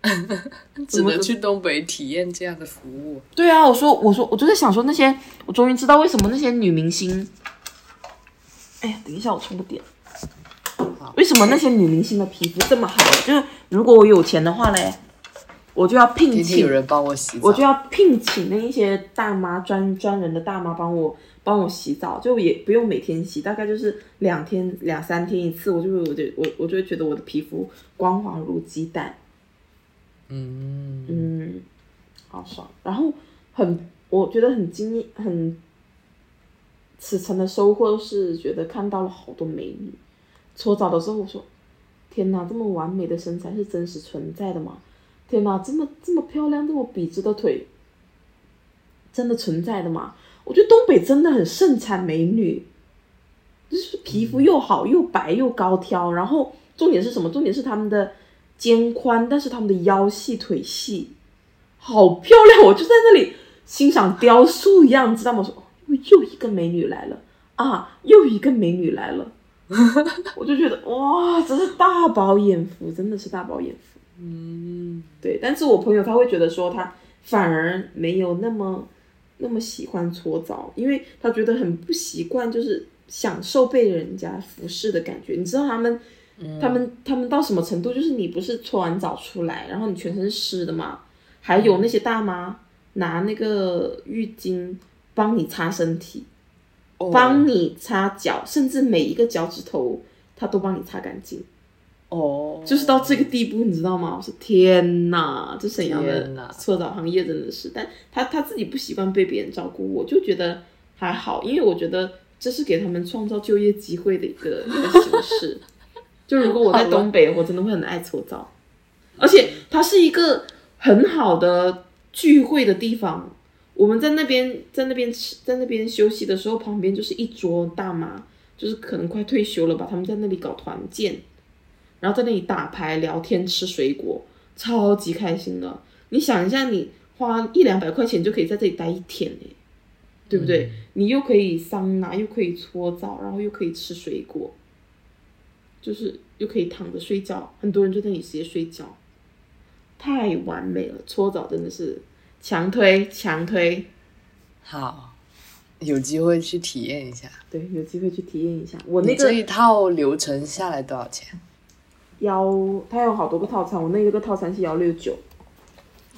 只能去东北体验这样的服务。对啊，我说，我说，我就在想说那些，我终于知道为什么那些女明星，哎呀，等一下我充个电。为什么那些女明星的皮肤这么好？就是如果我有钱的话嘞，我就要聘请有人帮我洗澡，我就要聘请那一些大妈专专人的大妈帮我帮我洗澡，就也不用每天洗，大概就是两天两三天一次，我就我就我我就会觉得我的皮肤光滑如鸡蛋。嗯嗯，好爽。然后很，我觉得很惊很，此层的收获是觉得看到了好多美女。搓澡的时候，我说：“天哪，这么完美的身材是真实存在的吗？天哪，这么这么漂亮、这么笔直的腿，真的存在的吗？”我觉得东北真的很盛产美女，就是皮肤又好又白又高挑，然后重点是什么？重点是他们的。肩宽，但是他们的腰细腿细，好漂亮！我就在那里欣赏雕塑一样，知道吗？说又一个美女来了啊，又一个美女来了，我就觉得哇，真是大饱眼福，真的是大饱眼福。嗯，对。但是我朋友他会觉得说，他反而没有那么那么喜欢搓澡，因为他觉得很不习惯，就是享受被人家服侍的感觉。你知道他们。他们他们到什么程度？就是你不是搓完澡出来，然后你全身是湿的嘛？还有那些大妈拿那个浴巾帮你擦身体，帮你擦脚，甚至每一个脚趾头他都帮你擦干净。哦，就是到这个地步，你知道吗？我说天哪，这沈阳的搓澡行业真的是，但他他自己不习惯被别人照顾，我就觉得还好，因为我觉得这是给他们创造就业机会的一个 一个形式。就如果我在东北，我真的会很爱搓澡，而且它是一个很好的聚会的地方。我们在那边，在那边吃，在那边休息的时候，旁边就是一桌大妈，就是可能快退休了吧，他们在那里搞团建，然后在那里打牌、聊天、吃水果，超级开心的。你想一下，你花一两百块钱就可以在这里待一天哎，对不对？你又可以桑拿，又可以搓澡，然后又可以吃水果。就是又可以躺着睡觉，很多人就在那里直接睡觉，太完美了！搓澡真的是强推强推，好，有机会去体验一下。对，有机会去体验一下。我那个这一套流程下来多少钱？幺，它有好多个套餐，我那一个套餐是幺六九。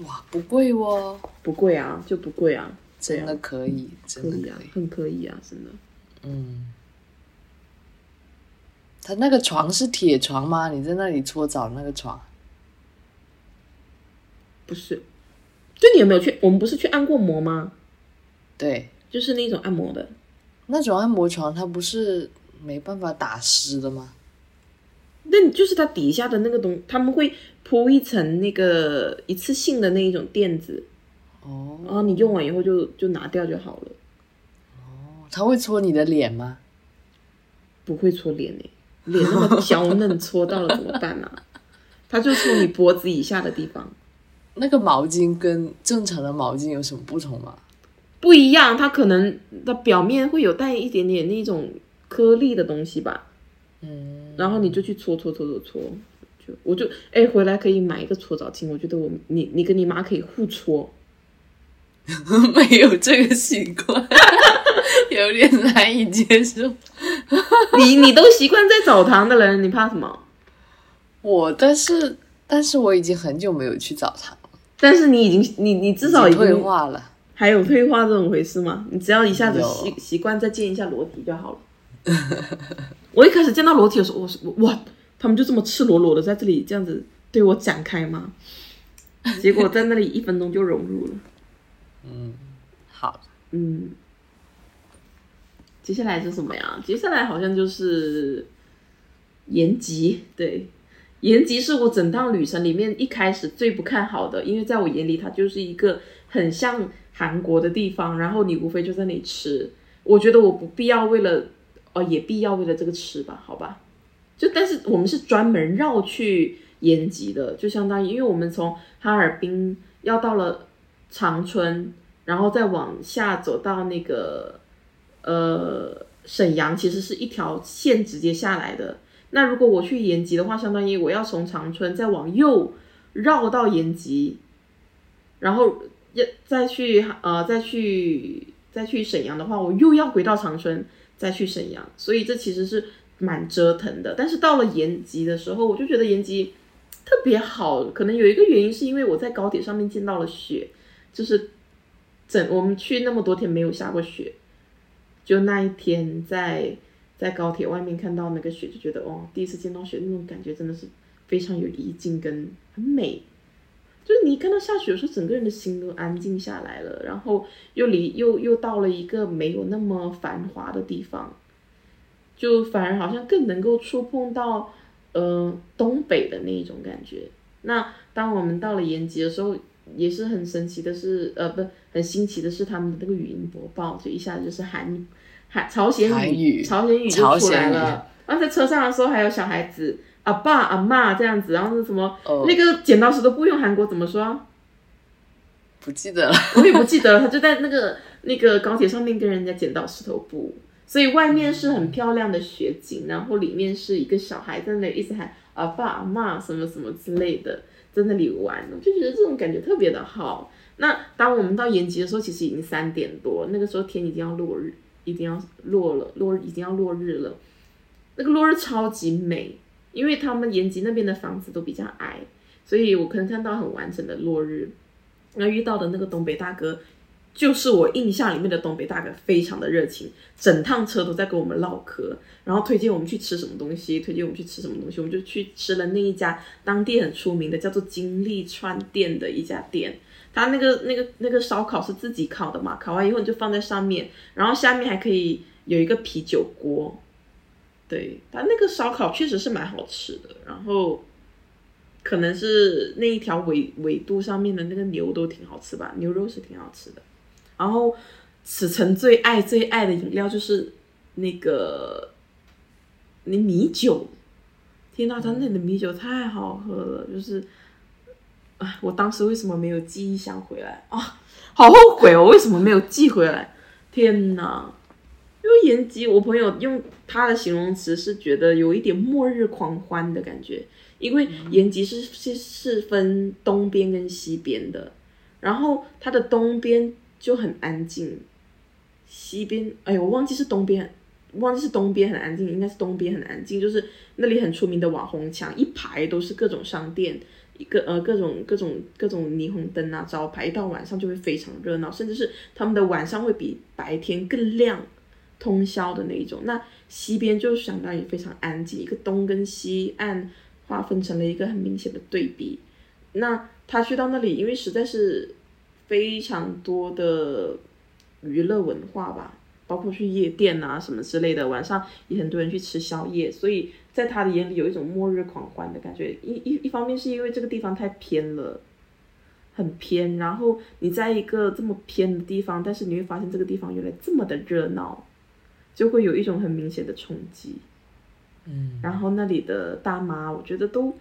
哇，不贵哦。不贵啊，就不贵啊，真的可以，真的可以，很可以啊，真的。嗯。他那个床是铁床吗？你在那里搓澡那个床？不是，就你有没有去？我们不是去按过摩吗？对，就是那种按摩的，那种按摩床，它不是没办法打湿的吗？那就是它底下的那个东，他们会铺一层那个一次性的那一种垫子，哦，然后你用完以后就就拿掉就好了。哦，他会搓你的脸吗？不会搓脸诶。脸那么娇嫩，搓到了怎么办呢？他就搓你脖子以下的地方。那个毛巾跟正常的毛巾有什么不同吗？不一样，它可能的表面会有带一点点那种颗粒的东西吧。嗯。然后你就去搓搓搓搓搓，就我就哎回来可以买一个搓澡巾，我觉得我你你跟你妈可以互搓。没有这个习惯。有点难以接受，你你都习惯在澡堂的人，你怕什么？我但是但是我已经很久没有去澡堂了。但是你已经你你至少已经退化了，还有退化这种回事吗？你只要一下子习习惯再见一下裸体就好了。我一开始见到裸体的时候，我说哇，他们就这么赤裸裸的在这里这样子对我展开吗？结果在那里一分钟就融入了。嗯，好，嗯。接下来是什么呀？接下来好像就是延吉。对，延吉是我整趟旅程里面一开始最不看好的，因为在我眼里它就是一个很像韩国的地方，然后你无非就在那里吃。我觉得我不必要为了，哦，也必要为了这个吃吧？好吧，就但是我们是专门绕去延吉的，就相当于因为我们从哈尔滨要到了长春。然后再往下走到那个呃沈阳，其实是一条线直接下来的。那如果我去延吉的话，相当于我要从长春再往右绕到延吉，然后要再去呃再去再去沈阳的话，我又要回到长春再去沈阳，所以这其实是蛮折腾的。但是到了延吉的时候，我就觉得延吉特别好，可能有一个原因是因为我在高铁上面见到了雪，就是整我们去那么多天没有下过雪，就那一天在。在高铁外面看到那个雪，就觉得哇，第一次见到雪那种感觉真的是非常有意境跟很美。就是你看到下雪的时候，整个人的心都安静下来了，然后又离又又到了一个没有那么繁华的地方，就反而好像更能够触碰到呃东北的那一种感觉。那当我们到了延吉的时候，也是很神奇的是，呃，不很新奇的是他们的那个语音播报，就一下子就是韩。韩朝鲜语，朝鲜语就出来了。然后在车上的时候，还有小孩子，阿爸阿妈这样子。然后是什么？那个剪刀石头布用韩国怎么说？不记得了，我也不记得了。他就在那个那个高铁上面跟人家剪刀石头布，所以外面是很漂亮的雪景，然后里面是一个小孩在那里一直喊阿爸阿妈什么什么之类的，在那里玩，我就觉得这种感觉特别的好。那当我们到延吉的时候，其实已经三点多，那个时候天已经要落日。一定要落了，落已经要落日了。那个落日超级美，因为他们延吉那边的房子都比较矮，所以我可能看到很完整的落日。那遇到的那个东北大哥，就是我印象里面的东北大哥，非常的热情，整趟车都在跟我们唠嗑，然后推荐我们去吃什么东西，推荐我们去吃什么东西，我们就去吃了那一家当地很出名的叫做金利川店的一家店。他那个那个那个烧烤是自己烤的嘛？烤完以后你就放在上面，然后下面还可以有一个啤酒锅。对，他那个烧烤确实是蛮好吃的。然后可能是那一条纬纬度上面的那个牛都挺好吃吧，牛肉是挺好吃的。然后此城最爱最爱的饮料就是那个那米酒。天呐，他那的米酒太好喝了，就是。哎，我当时为什么没有寄一箱回来啊？好后悔哦！为什么没有寄回来？天哪！因为延吉，我朋友用他的形容词是觉得有一点末日狂欢的感觉，因为延吉是是是分东边跟西边的，然后它的东边就很安静，西边哎呦，我忘记是东边，忘记是东边很安静，应该是东边很安静，就是那里很出名的网红墙，一排都是各种商店。一个呃各种各种各种霓虹灯啊招牌，一到晚上就会非常热闹，甚至是他们的晚上会比白天更亮，通宵的那一种。那西边就相当于非常安静，一个东跟西岸划分成了一个很明显的对比。那他去到那里，因为实在是非常多的娱乐文化吧，包括去夜店啊什么之类的，晚上也很多人去吃宵夜，所以。在他的眼里有一种末日狂欢的感觉，一一一方面是因为这个地方太偏了，很偏，然后你在一个这么偏的地方，但是你会发现这个地方原来这么的热闹，就会有一种很明显的冲击。嗯，然后那里的大妈，我觉得都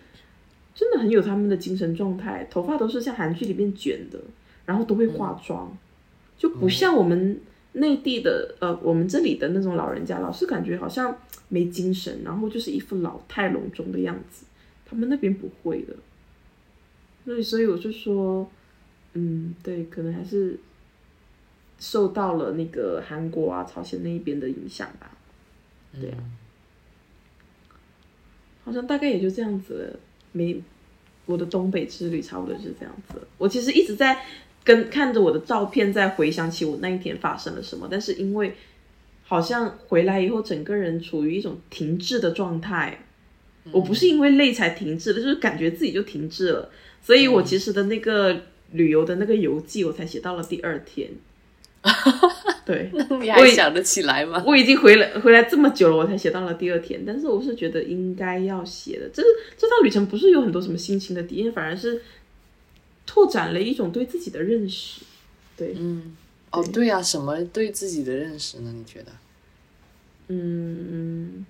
真的很有他们的精神状态，头发都是像韩剧里面卷的，然后都会化妆，就不像我们。内地的呃，我们这里的那种老人家，老是感觉好像没精神，然后就是一副老态龙钟的样子。他们那边不会的，所以所以我就说，嗯，对，可能还是受到了那个韩国啊、朝鲜那一边的影响吧。对啊，好像大概也就这样子，没我的东北之旅差不多是这样子。我其实一直在。跟看着我的照片，在回想起我那一天发生了什么，但是因为好像回来以后，整个人处于一种停滞的状态。我不是因为累才停滞的，就是感觉自己就停滞了。所以我其实的那个旅游的那个游记，我才写到了第二天。对，你还想得起来吗？我已经回来回来这么久了，我才写到了第二天。但是我是觉得应该要写的，这这趟旅程不是有很多什么心情的体验，反而是。拓展了一种对自己的认识，对，嗯，哦，对呀，什么对自己的认识呢？你觉得？嗯，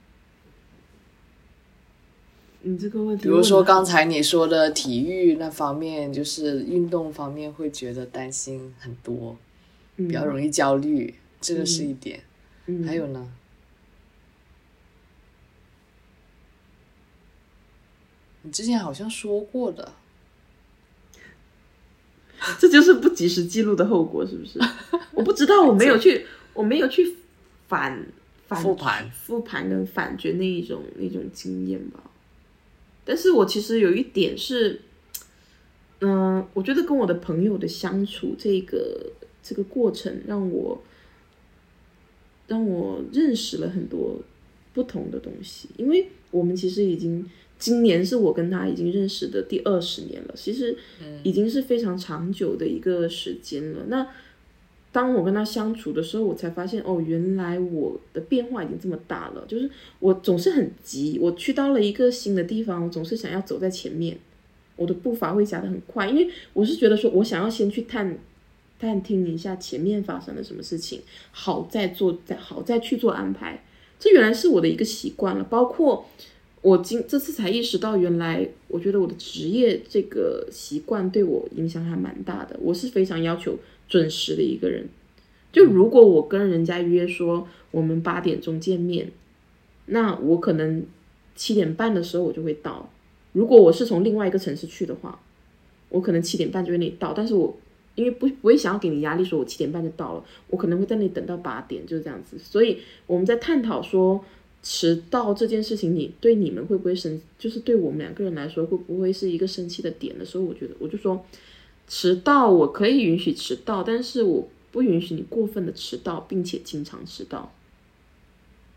你这个问题，比如说刚才你说的体育那方面，就是运动方面，会觉得担心很多。比较容易焦虑，这个是一点。嗯，还有呢？你之前好像说过的，这就是不及时记录的后果，是不是？我不知道，我没有去，我没有去反反复盘复盘跟反觉那一种那种经验吧。但是我其实有一点是，嗯、我觉得跟我的朋友的相处这个这个过程，让我让我认识了很多不同的东西。因为我们其实已经今年是我跟他已经认识的第二十年了，其实已经是非常长久的一个时间了。那当我跟他相处的时候，我才发现哦，原来我的变化已经这么大了。就是我总是很急，我去到了一个新的地方，我总是想要走在前面，我的步伐会加得很快，因为我是觉得说我想要先去探探听一下前面发生了什么事情，好再做，再好再去做安排。这原来是我的一个习惯了，包括我今这次才意识到，原来我觉得我的职业这个习惯对我影响还蛮大的。我是非常要求准时的一个人，就如果我跟人家约说我们八点钟见面，那我可能七点半的时候我就会到。如果我是从另外一个城市去的话，我可能七点半就会那里到，但是我因为不不会想要给你压力，说我七点半就到了，我可能会在那里等到八点，就是这样子。所以我们在探讨说迟到这件事情，你对你们会不会生，就是对我们两个人来说会不会是一个生气的点的时候，我觉得我就说迟到我可以允许迟到，但是我不允许你过分的迟到，并且经常迟到，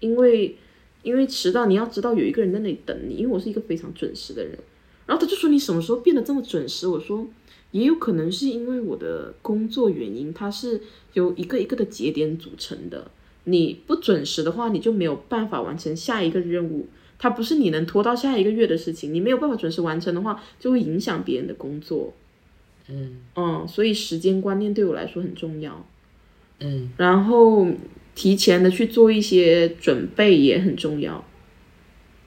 因为因为迟到你要知道有一个人在那里等你，因为我是一个非常准时的人。然后他就说你什么时候变得这么准时？我说也有可能是因为我的工作原因，它是由一个一个的节点组成的。你不准时的话，你就没有办法完成下一个任务。它不是你能拖到下一个月的事情，你没有办法准时完成的话，就会影响别人的工作。嗯嗯，所以时间观念对我来说很重要。嗯然后提前的去做一些准备也很重要。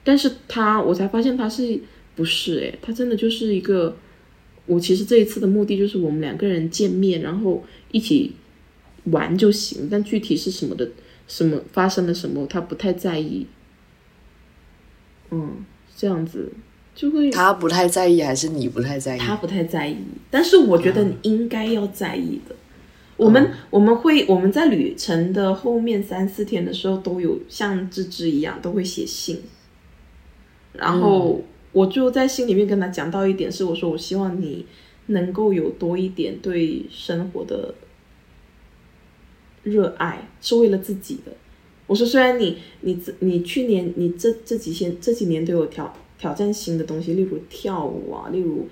但是他，我才发现他是不是诶，他真的就是一个，我其实这一次的目的就是我们两个人见面，然后一起玩就行，但具体是什么的，什么发生了什么，他不太在意。嗯，这样子就会他不太在意，还是你不太在意？他不太在意，但是我觉得你应该要在意的。我们、我们会我们在旅程的后面三四天的时候，都有像芝芝一样都会写信，然后我就在心里面跟他讲到一点，是我说我希望你能够有多一点对生活的热爱，是为了自己的。我说虽然你你你去年你这这几天这几年都有挑挑战新的东西，例如跳舞啊，例如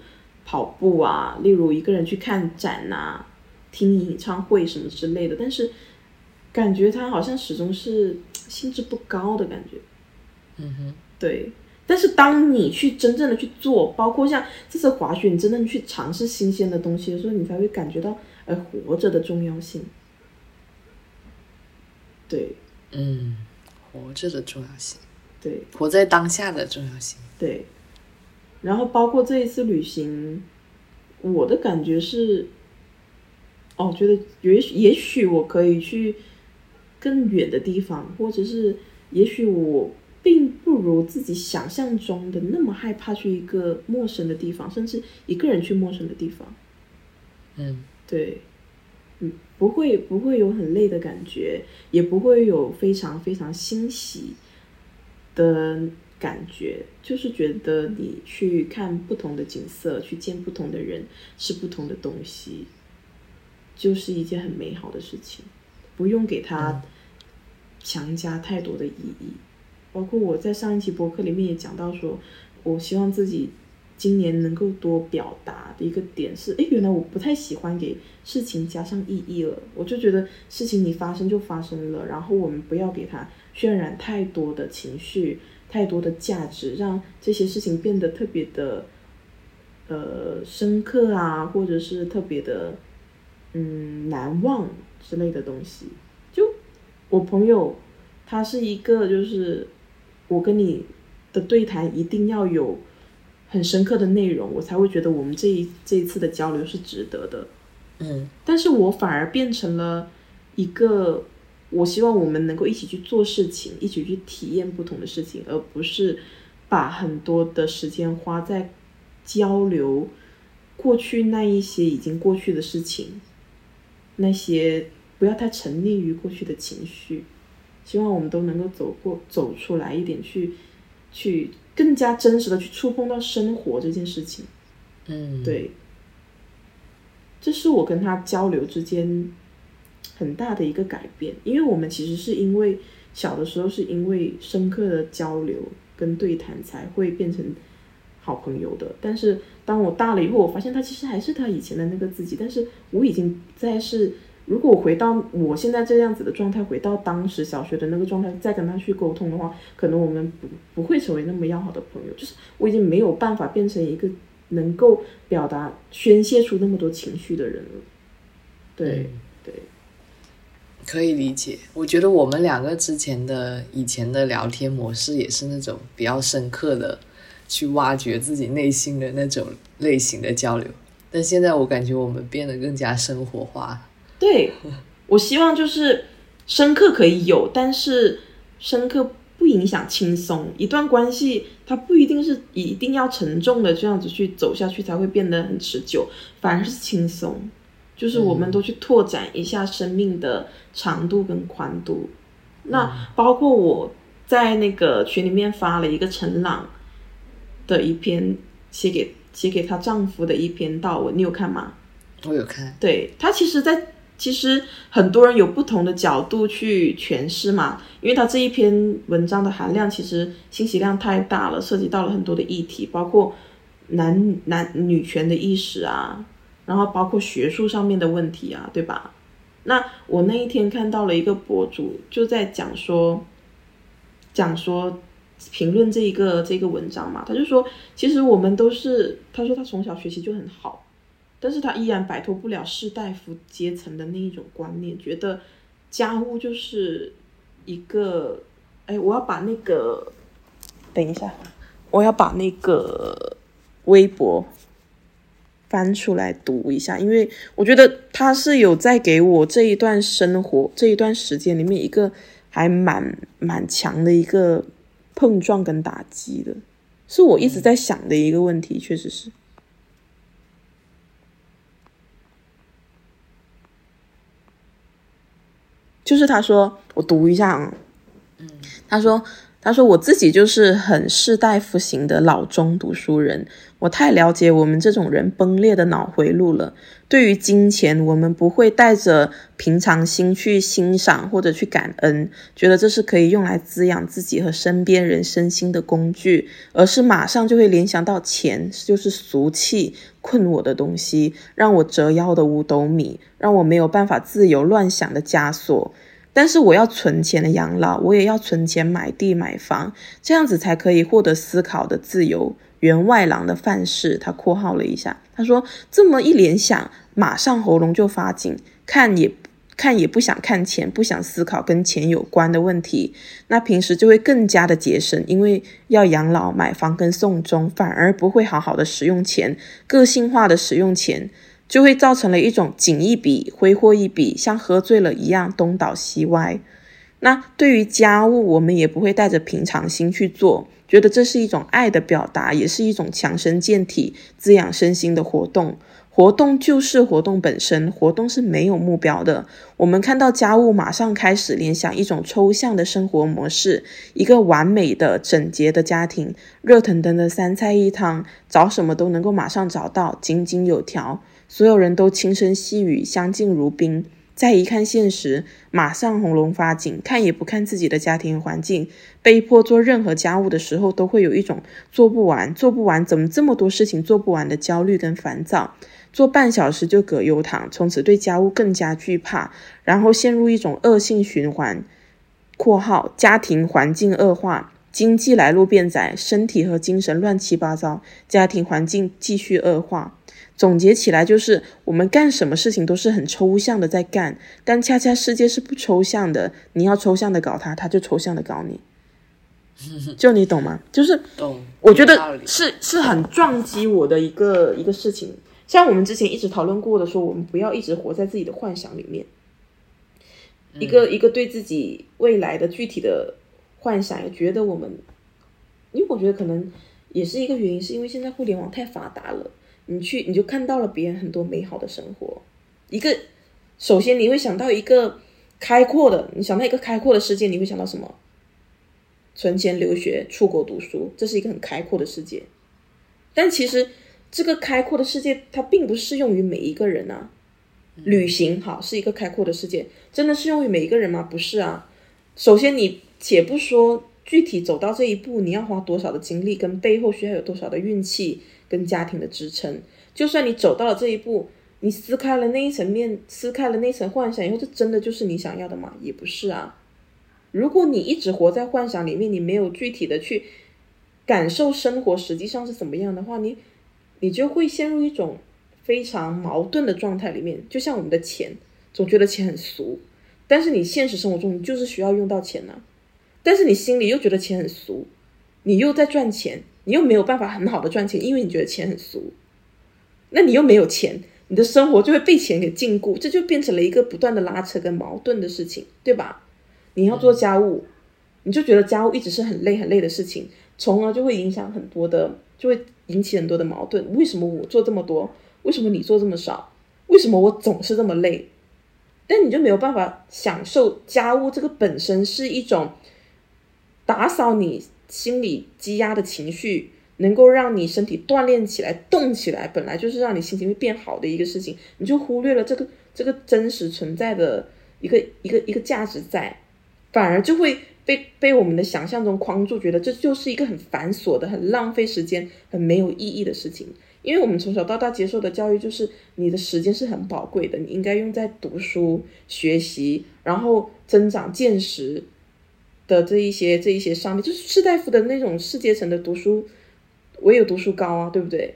跑步啊，例如一个人去看展啊，听演唱会什么之类的，但是感觉他好像始终是兴致不高的感觉。嗯哼，对。但是当你去真正的去做，包括像这次滑雪，你真正去尝试新鲜的东西的时候，你才会感觉到呃活着的重要性。对嗯，活着的重要性，对活在当下的重要性。对，然后包括这一次旅行，我的感觉是，哦，觉得也许也许我可以去更远的地方，或者是也许我并不如自己想象中的那么害怕去一个陌生的地方，甚至一个人去陌生的地方。嗯对，嗯，不会不会有很累的感觉，也不会有非常非常欣喜的感觉，就是觉得你去看不同的景色，去见不同的人，吃不同的东西，就是一件很美好的事情，不用给它强加太多的意义。包括我在上一期博客里面也讲到说，我希望自己今年能够多表达的一个点是，诶，原来我不太喜欢给事情加上意义了。我就觉得事情你发生就发生了，然后我们不要给它渲染太多的情绪、太多的价值，让这些事情变得特别的呃深刻啊，或者是特别的嗯难忘之类的东西。就我朋友，他是一个就是我跟你的对谈一定要有很深刻的内容，我才会觉得我们这一这一次的交流是值得的。嗯但是我反而变成了一个，我希望我们能够一起去做事情，一起去体验不同的事情，而不是把很多的时间花在交流过去那一些已经过去的事情，那些不要太沉溺于过去的情绪。希望我们都能够走过走出来一点，去去更加真实的去触碰到生活这件事情。嗯，对，这是我跟他交流之间很大的一个改变，因为我们其实是因为小的时候是因为深刻的交流跟对谈才会变成好朋友的，但是当我大了以后，我发现他其实还是他以前的那个自己，但是我已经不再是。如果回到我现在这样子的状态，回到当时小学的那个状态，再跟他去沟通的话，可能我们不不会成为那么要好的朋友。就是我已经没有办法变成一个能够表达、宣泄出那么多情绪的人了。对、对，可以理解。我觉得我们两个之前的以前的聊天模式也是那种比较深刻的去挖掘自己内心的那种类型的交流，但现在我感觉我们变得更加生活化。对，我希望就是深刻可以有，但是深刻不影响轻松。一段关系它不一定是一定要沉重的这样子去走下去才会变得很持久，反而是轻松。就是我们都去拓展一下生命的长度跟宽度。那包括我在那个群里面发了一个陈朗的一篇写给写给她丈夫的一篇悼文，你有看吗？我有看，对他其实在，其实很多人有不同的角度去诠释嘛，因为他这一篇文章的含量其实信息量太大了，涉及到了很多的议题，包括男男女权的意识啊，然后包括学术上面的问题啊，对吧？那我那一天看到了一个博主就在讲说，讲说评论这一个这个文章嘛，他就说，其实我们都是，他说他从小学习就很好。但是他依然摆脱不了士大夫阶层的那一种观念，觉得家务就是一个，哎，我要把那个，等一下，我要把那个微博翻出来读一下，因为我觉得他是有在给我这一段生活这一段时间里面一个还蛮蛮强的一个碰撞跟打击的，是我一直在想的一个问题，确实是。就是他说，我读一下啊。嗯，他说，他说我自己就是很士大夫型的老中读书人，我太了解我们这种人崩裂的脑回路了。对于金钱，我们不会带着平常心去欣赏或者去感恩，觉得这是可以用来滋养自己和身边人身心的工具，而是马上就会联想到钱就是俗气困我的东西，让我折腰的五斗米，让我没有办法自由乱想的枷锁。但是我要存钱的养老，我也要存钱买地买房，这样子才可以获得思考的自由。员外郎的范式，他括号了一下，他说：“这么一联想，马上喉咙就发紧，看也看也不想看钱，不想思考跟钱有关的问题。那平时就会更加的节省，因为要养老、买房跟送终，反而不会好好的使用钱，个性化的使用钱。”就会造成了一种紧一笔挥霍一笔，像喝醉了一样东倒西歪。那对于家务，我们也不会带着平常心去做，觉得这是一种爱的表达，也是一种强身健体、滋养身心的活动。活动就是活动本身，活动是没有目标的。我们看到家务，马上开始联想一种抽象的生活模式，一个完美的、整洁的家庭，热腾腾的三菜一汤，找什么都能够马上找到，井井有条。所有人都轻声细语，相敬如宾。再一看现实，马上喉咙发紧，看也不看自己的家庭环境，被迫做任何家务的时候，都会有一种做不完、做不完，怎么这么多事情做不完的焦虑跟烦躁。做半小时就葛优躺，从此对家务更加惧怕，然后陷入一种恶性循环。（括号家庭环境恶化，经济来路变窄，身体和精神乱七八糟，家庭环境继续恶化。）总结起来就是，我们干什么事情都是很抽象的在干，但恰恰世界是不抽象的。你要抽象的搞它，它就抽象的搞你。就你懂吗？就是懂。我觉得是是很撞击我的一个一个事情，像我们之前一直讨论过的，说我们不要一直活在自己的幻想里面。一个一个对自己未来的具体的幻想，也觉得我们，因为我觉得可能也是一个原因，是因为现在互联网太发达了，你去你就看到了别人很多美好的生活。一个首先你会想到一个开阔的，你想到一个开阔的世界，你会想到什么？存钱留学出国读书，这是一个很开阔的世界。但其实这个开阔的世界，它并不适用于每一个人啊。旅行好是一个开阔的世界，真的适用于每一个人吗？不是啊。首先，你且不说具体走到这一步，你要花多少的精力，跟背后需要有多少的运气跟家庭的支撑。就算你走到了这一步，你撕开了那一层面，撕开了那层幻想以后，这真的就是你想要的吗？也不是啊。如果你一直活在幻想里面，你没有具体的去感受生活实际上是怎么样的话，你你就会陷入一种。非常矛盾的状态里面，就像我们的钱，总觉得钱很俗，但是你现实生活中你就是需要用到钱呢，但是你心里又觉得钱很俗，你又在赚钱，你又没有办法很好的赚钱，因为你觉得钱很俗，那你又没有钱，你的生活就会被钱给禁锢，这就变成了一个不断的拉扯跟矛盾的事情，对吧？你要做家务，你就觉得家务一直是很累很累的事情，从而就会影响很多的，就会引起很多的矛盾。为什么我做这么多？为什么你做这么少？为什么我总是这么累？但你就没有办法享受家务这个本身是一种打扫你心里积压的情绪，能够让你身体锻炼起来、动起来，本来就是让你心情会变好的一个事情，你就忽略了这个这个真实存在的一个一个一个价值在，反而就会被被我们的想象中框住，觉得这就是一个很繁琐的、很浪费时间、很没有意义的事情。因为我们从小到大接受的教育就是，你的时间是很宝贵的，你应该用在读书、学习，然后增长见识的这一些这一些上面。就是士大夫的那种世阶层的读书，唯有读书高啊，对不对？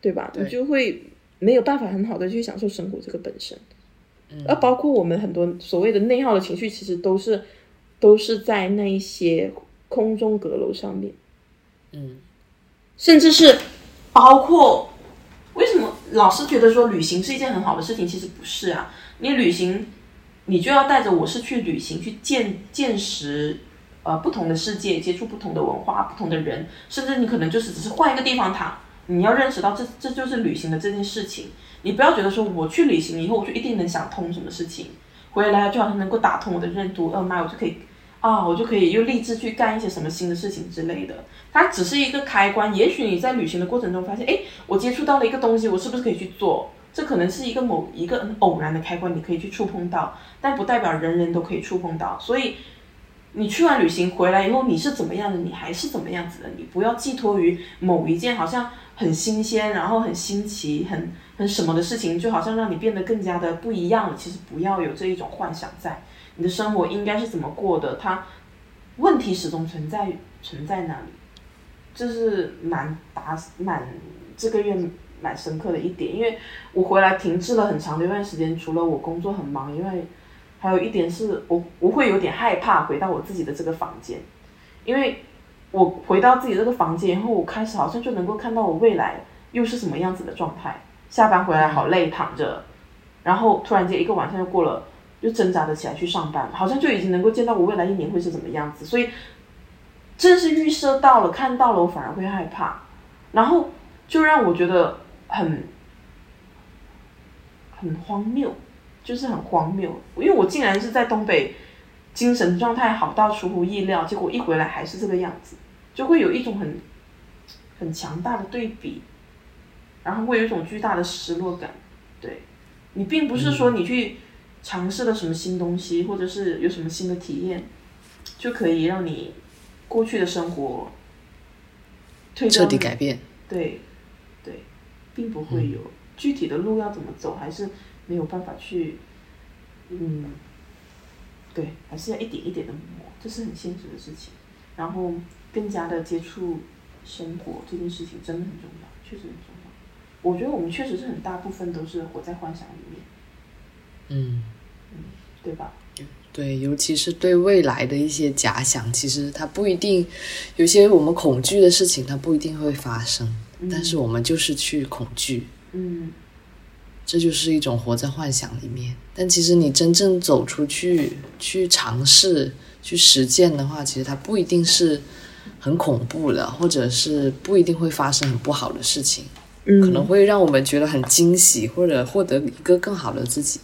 对吧？你就会没有办法很好的去享受生活这个本身。而包括我们很多所谓的内耗的情绪，其实都是都是在那一些空中阁楼上面。嗯，甚至是。包括为什么老是觉得说旅行是一件很好的事情？其实不是啊。你旅行，你就要带着我是去旅行，去见见识呃不同的世界，接触不同的文化、不同的人，甚至你可能就是只是换一个地方躺。你要认识到这这就是旅行的这件事情。你不要觉得说我去旅行以后我就一定能想通什么事情，回来就好像能够打通我的任督二脉，我就可以。啊，我就可以又立志去干一些什么新的事情之类的。它只是一个开关，也许你在旅行的过程中发现，哎，我接触到了一个东西，我是不是可以去做？这可能是一个某一个很偶然的开关，你可以去触碰到，但不代表人人都可以触碰到。所以，你去完旅行回来以后，你是怎么样的，你还是怎么样子的。你不要寄托于某一件好像很新鲜，然后很新奇、很很什么的事情，就好像让你变得更加的不一样。其实不要有这一种幻想在。你的生活应该是怎么过的？它问题始终存在存在那里，这是蛮打蛮这个月蛮深刻的一点。因为我回来停滞了很长的一段时间，除了我工作很忙，因为还有一点是我我会有点害怕回到我自己的这个房间，因为我回到自己这个房间以后，我开始好像就能够看到我未来又是什么样子的状态。下班回来好累，躺着，然后突然间一个晚上就过了。就挣扎着起来去上班，好像就已经能够见到我未来一年会是怎么样子，所以正是预设到了，看到了，我反而会害怕，然后就让我觉得很很荒谬，就是很荒谬，因为我竟然是在东北，精神状态好到出乎意料，结果一回来还是这个样子，就会有一种很很强大的对比，然后会有一种巨大的失落感，对你并不是说你去。尝试了什么新东西，或者是有什么新的体验，就可以让你过去的生活彻底改变。对，对，并不会有具体的路要怎么走，还是没有办法去，嗯，对，还是要一点一点的磨，这是很现实的事情。然后更加的接触生活这件事情真的很重要，确实很重要。我觉得我们确实是很大部分都是活在幻想里面。嗯嗯。对吧？对，尤其是对未来的一些假想，其实它不一定，有些我们恐惧的事情，它不一定会发生。但是我们就是去恐惧，嗯这就是一种活在幻想里面。但其实你真正走出去，去尝试、去实践的话，其实它不一定是很恐怖的，或者是不一定会发生很不好的事情，嗯，可能会让我们觉得很惊喜，或者获得一个更好的自己。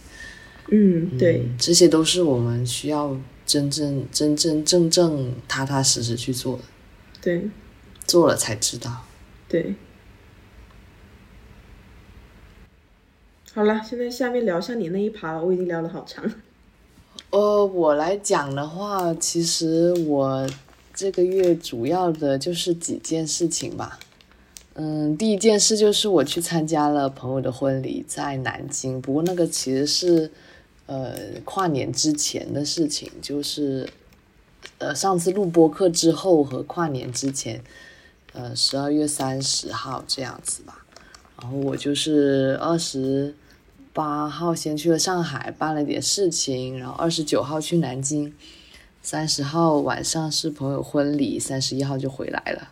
嗯对，嗯，这些都是我们需要真正、真真正正、踏踏实实去做的，对做了才知道。对。好了，现在下面聊一下你那一趴，我已经聊了好长。呃，我来讲的话，其实我这个月主要的就是几件事情吧。嗯，第一件事就是我去参加了朋友的婚礼，在南京。不过那个其实是呃跨年之前的事情，就是呃上次录播课之后和跨年之前，呃十二月三十号这样子吧。然后我就是二十八号先去了上海办了点事情，然后二十九号去南京，三十号晚上是朋友婚礼，三十一号就回来了。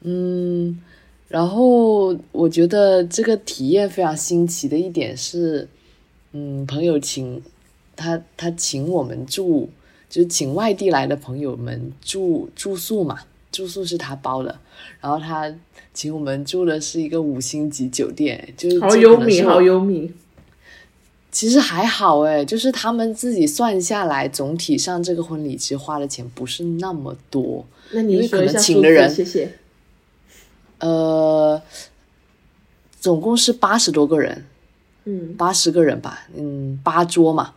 嗯，然后我觉得这个体验非常新奇的一点是，嗯，朋友请他他请我们住，就是请外地来的朋友们住住宿嘛，住宿是他包的，然后他请我们住的是一个五星级酒店，就是好这优米，好优米。其实还好诶，就是他们自己算下来，总体上这个婚礼其实花的钱不是那么多。那你说一下请的人谢谢。呃，总共是八十多个人，嗯八十个人吧，嗯，八桌嘛。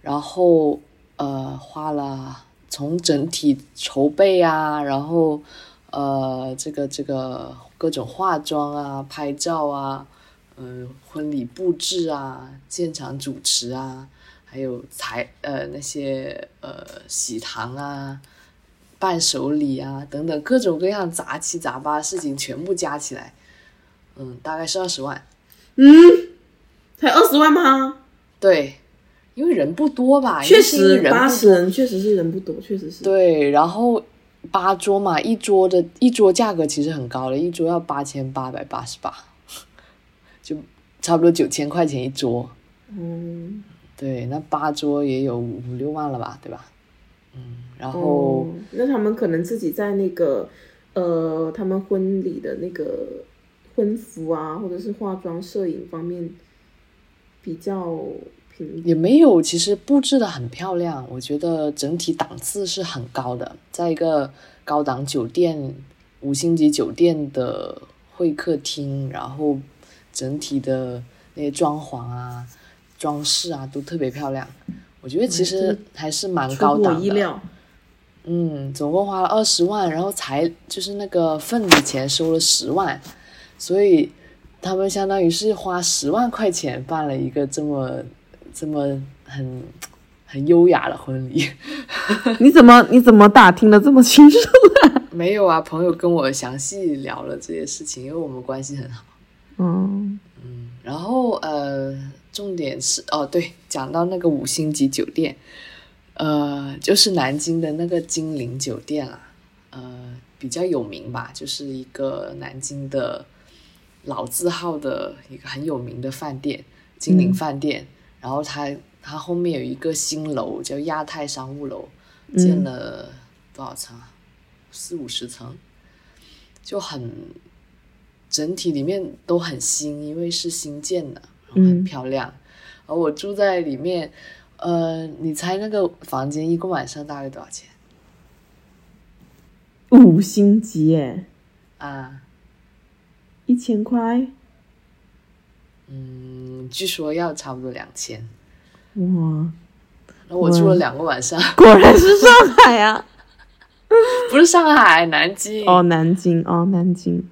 然后呃，花了从整体筹备啊，然后呃，这个这个各种化妆啊、拍照啊，嗯、婚礼布置啊、现场主持啊，还有彩呃那些呃喜糖啊、伴手礼啊等等各种各样杂七杂八的事情全部加起来，嗯，大概是二十万。嗯，才二十万吗？对，因为人不多吧？确实，八人八十人确实是人不多，确实是。对，然后八桌嘛，一桌的一桌价格其实很高了，一桌要八千八百八十八，就差不多九千块钱一桌。嗯，对，那八桌也有五五六万了吧，对吧？嗯，然后、哦，那他们可能自己在那个呃，他们婚礼的那个婚服啊，或者是化妆、摄影方面比较平。也没有，其实布置的很漂亮，我觉得整体档次是很高的，在一个高档酒店、五星级酒店的会客厅，然后整体的那些装潢啊、装饰啊都特别漂亮，我觉得其实还是蛮高档的。意料。嗯，总共花了二十万，然后才就是那个份子钱收了十万，所以他们相当于是花十万块钱办了一个这么这么很很优雅的婚礼。你怎么你怎么打听的这么清楚？没有啊，朋友跟我详细聊了这些事情，因为我们关系很好。嗯然后呃，重点是哦，对，讲到那个五星级酒店，呃，就是南京的那个金陵酒店啦，呃，比较有名吧，就是一个南京的老字号的一个很有名的饭店，金陵饭店。然后它它后面有一个新楼叫亚太商务楼，建了多少层啊？四五十层，就很整体里面都很新，因为是新建的，然后很嗯漂亮。而我住在里面，呃，你猜那个房间一个晚上大概多少钱五星级耶，啊？一千块。嗯，据说要差不多两千。哇，然后我住了两个晚上，果然 是上海啊！不是上海，南京。哦，南京哦，南京。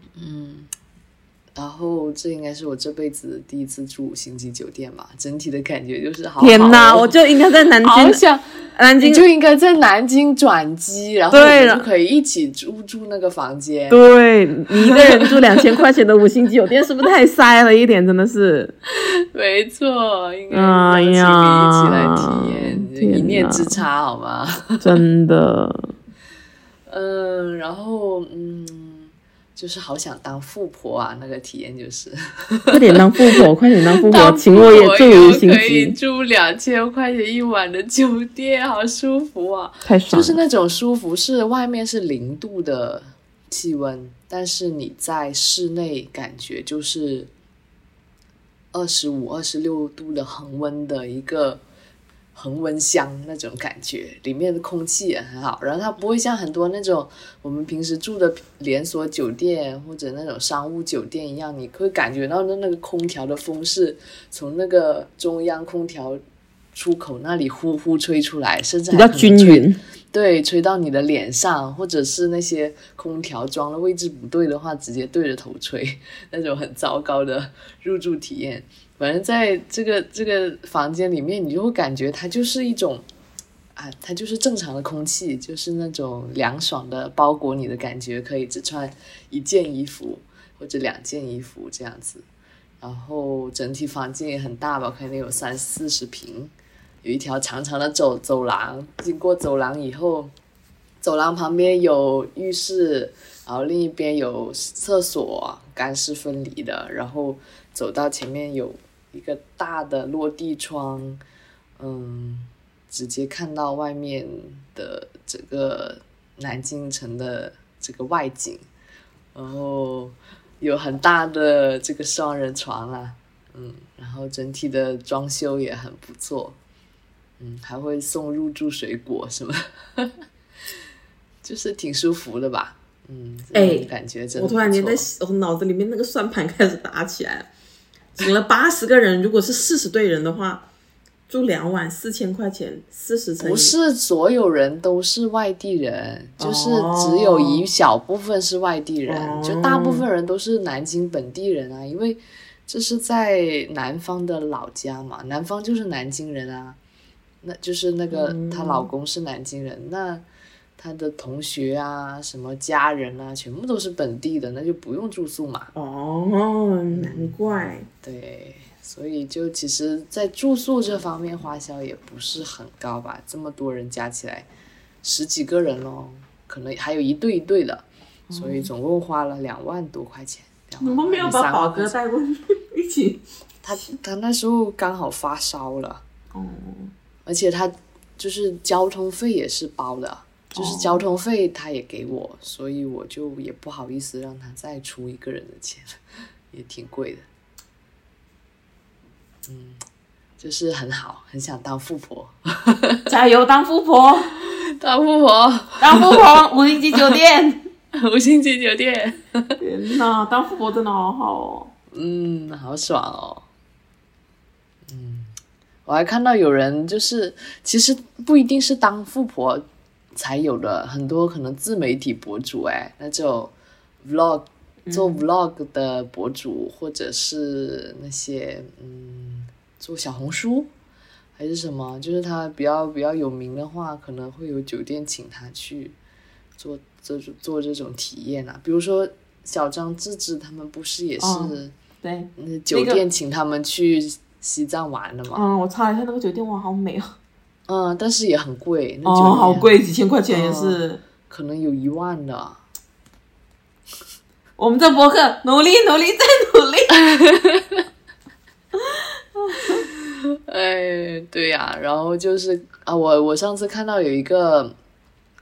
嗯，然后这应该是我这辈子第一次住五星级酒店吧，整体的感觉就是好。天哪，我就应该在南京，好想，南京就应该在南京转机，然后我们就可以一起住住那个房间。对你一个人住两千块钱的五星级酒店，是不是太塞了一点？真的是，没错，应该哎邀请你一呀起来体验，天一念之差，好吗？真的。嗯，然后嗯，就是好想当富婆啊，那个体验就是。快点当富婆，快点当富婆，当请我也富婆助于心可以机，住两千块钱一晚的酒店，好舒服啊！太爽了。就是那种舒服，是外面是零度的气温，但是你在室内感觉就是二十五、二十六度的恒温的一个恒温箱那种感觉，里面的空气也很好，然后它不会像很多那种我们平时住的连锁酒店或者那种商务酒店一样，你会感觉到那那个空调的风是从那个中央空调出口那里呼呼吹出来，甚至比较均匀，对，吹到你的脸上，或者是那些空调装的位置不对的话，直接对着头吹，那种很糟糕的入住体验。反正在这个这个房间里面，你就会感觉它就是一种啊，它就是正常的空气，就是那种凉爽的包裹你的感觉，可以只穿一件衣服或者两件衣服这样子。然后整体房间也很大吧，可能有三四十平，有一条长长的走走廊，经过走廊以后，走廊旁边有浴室，然后另一边有厕所，干湿分离的，然后走到前面有一个大的落地窗，嗯，直接看到外面的整个南京城的这个外景，然后有很大的这个双人床啦，嗯，然后整体的装修也很不错，嗯，还会送入住水果什么，就是挺舒服的吧，嗯，哎感觉真的我突然间不在我脑子里面那个算盘开始打起来了。请了八十个人，如果是四十对人的话，住两晚四千块钱，四十乘不是所有人都是外地人，就是哦只有一小部分是外地人，哦就大部分人都是南京本地人啊，因为这是在南方的老家嘛，南方就是南京人啊，那就是那个嗯她老公是南京人，那她的同学啊、什么家人啊，全部都是本地的，那就不用住宿嘛。哦，难怪。对，所以就其实，在住宿这方面花销也不是很高吧，这么多人加起来十几个人咯，可能还有一对一对的，所以总共花了两万多块钱。两你万们没有把宝哥带过去一起？他他那时候刚好发烧了，哦，而且他就是交通费也是包的，就是交通费他也给我，所以我就也不好意思让他再出一个人的钱，也挺贵的。嗯，就是很好，很想当富婆，加油，当富婆，当富婆，当富婆，五星级酒店。五星级酒店，天呐，当富婆真的好好哦。嗯，好爽哦。嗯，我还看到有人就是，其实不一定是当富婆才有的，很多可能自媒体博主哎，那就 vlog 做 vlog 的博主，或者是那些嗯做小红书还是什么，就是他比较比较有名的话，可能会有酒店请他去做这种做这种体验啊，比如说小张志志他们不是也是。哦对，那酒店请他们去西藏玩的嘛，嗯，我查了一下那个酒店，哇，好美啊。嗯，但是也很贵，那酒店哦，好，贵，几千块钱也是。可能有一万的。我们这博客努力努力再努力。哎，对呀、然后就是啊，我我上次看到有一个，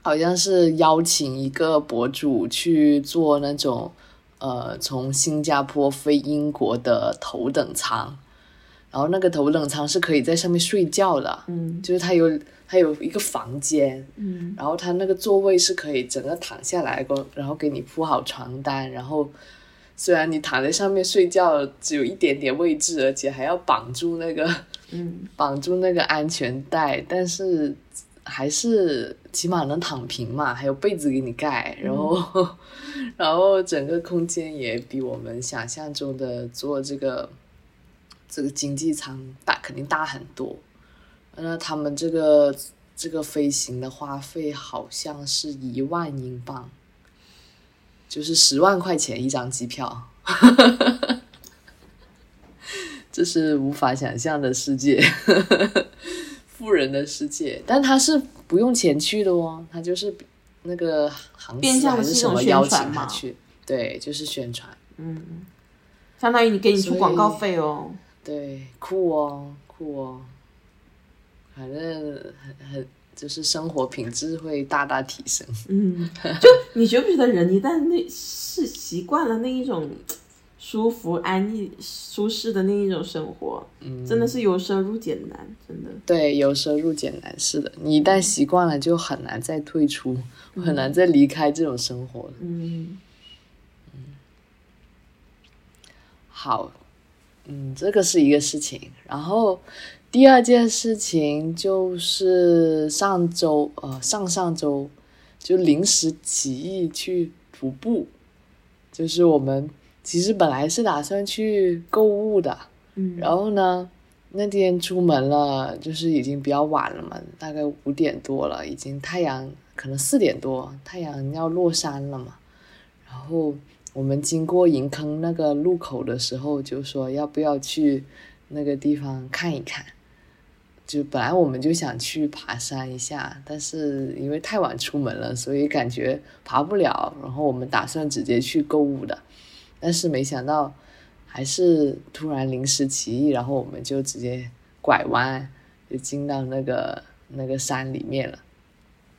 好像是邀请一个博主去做那种，呃，从新加坡飞英国的头等舱，然后那个头等舱是可以在上面睡觉的，嗯。就是它有它有一个房间，嗯，然后它那个座位是可以整个躺下来过，然后给你铺好床单，然后虽然你躺在上面睡觉只有一点点位置，而且还要绑住那个嗯，绑住那个安全带，但是还是起码能躺平嘛，还有被子给你盖，然后、然后整个空间也比我们想象中的做这个这个经济舱大，肯定大很多。那他们这个这个飞行的花费好像是一万英镑，就是十万块钱一张机票。这是无法想象的世界，富人的世界。但他是不用钱去的哦，他就是那个航司还是什么邀请他去。对，就是宣传，嗯，相当于你给你出广告费哦。对，酷哦，酷哦，反正很很就是生活品质会大大提升。嗯，就你觉不觉得人一旦那是习惯了那一种舒服、安逸、舒适的那一种生活，嗯，真的是由奢入俭难，真的。对，由奢入俭难，是的，你一旦习惯了，就很难再退出，很难再离开这种生活了。嗯好，嗯，这个是一个事情。然后第二件事情就是上周，呃，上上周就临时起意去徒步，就是我们其实本来是打算去购物的，嗯，然后呢，那天出门了，就是已经比较晚了嘛，大概五点多了，已经太阳可能四点多，太阳要落山了嘛。然后我们经过银坑那个路口的时候，就说要不要去那个地方看一看。就本来我们就想去爬山一下，但是因为太晚出门了，所以感觉爬不了。然后我们打算直接去购物的，但是没想到还是突然临时起意，然后我们就直接拐弯，就进到那个那个山里面了。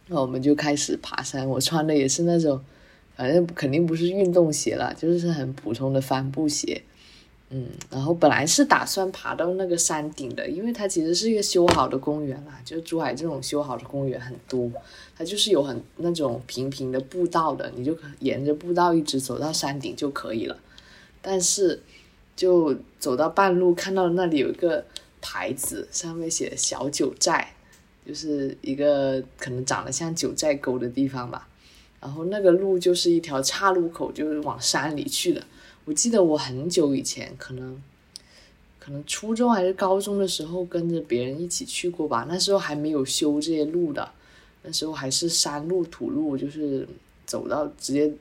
那我们就开始爬山，我穿的也是那种，反正肯定不是运动鞋了，就是很普通的帆布鞋。嗯，然后本来是打算爬到那个山顶的，因为它其实是一个修好的公园啦，就珠海这种修好的公园很多，它就是有很那种平平的步道的，你就沿着步道一直走到山顶就可以了。但是就走到半路，看到那里有一个牌子，上面写“小九寨”，就是一个可能长得像九寨沟的地方吧。然后那个路就是一条岔路口，就是往山里去的。我记得我很久以前，可能可能初中还是高中的时候，跟着别人一起去过吧。那时候还没有修这些路的，那时候还是山路、土路，就是走到直接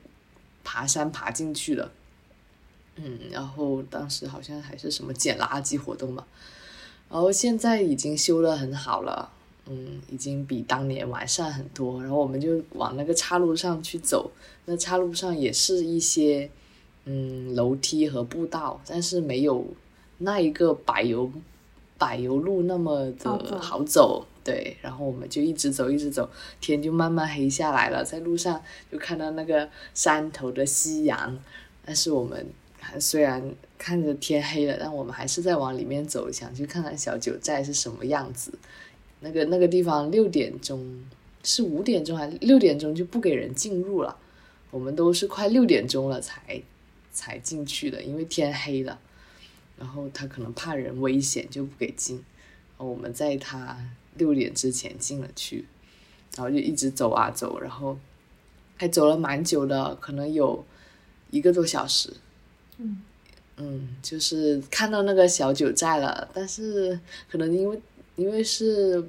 爬山爬进去的。嗯，然后当时好像还是什么捡垃圾活动吧。然后现在已经修得很好了，嗯，已经比当年完善很多。然后我们就往那个岔路上去走，那岔路上也是一些嗯楼梯和步道，但是没有那一个柏油柏油路那么走的好走。对，然后我们就一直走，一直走，天就慢慢黑下来了，在路上就看到那个山头的夕阳，但是我们还虽然看着天黑了，但我们还是在往里面走，想去看看小九寨是什么样子。那个那个地方六点钟是五点钟还是六点钟就不给人进入了，我们都是快六点钟了才才进去的，因为天黑了，然后他可能怕人危险就不给进，然后我们在他六点之前进了去，然后就一直走啊走，然后还走了蛮久的，可能有一个多小时。嗯。嗯，就是看到那个小九寨了，但是可能因为因为是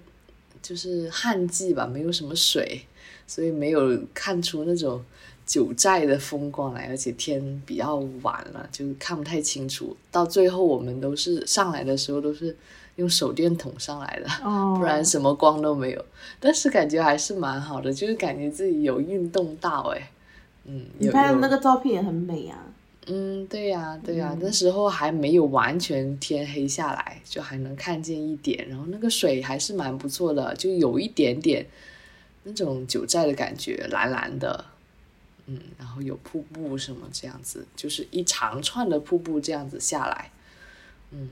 就是旱季吧，没有什么水，所以没有看出那种九寨的风光来，而且天比较晚了，就看不太清楚。到最后我们都是上来的时候都是用手电筒上来的，哦，不然什么光都没有。但是感觉还是蛮好的，就是感觉自己有运动到哎，嗯，你拍的那个照片也很美啊。嗯，对呀、对呀、嗯。那时候还没有完全天黑下来，就还能看见一点，然后那个水还是蛮不错的，就有一点点那种九寨的感觉，蓝蓝的，嗯，然后有瀑布什么这样子，就是一长串的瀑布这样子下来，嗯，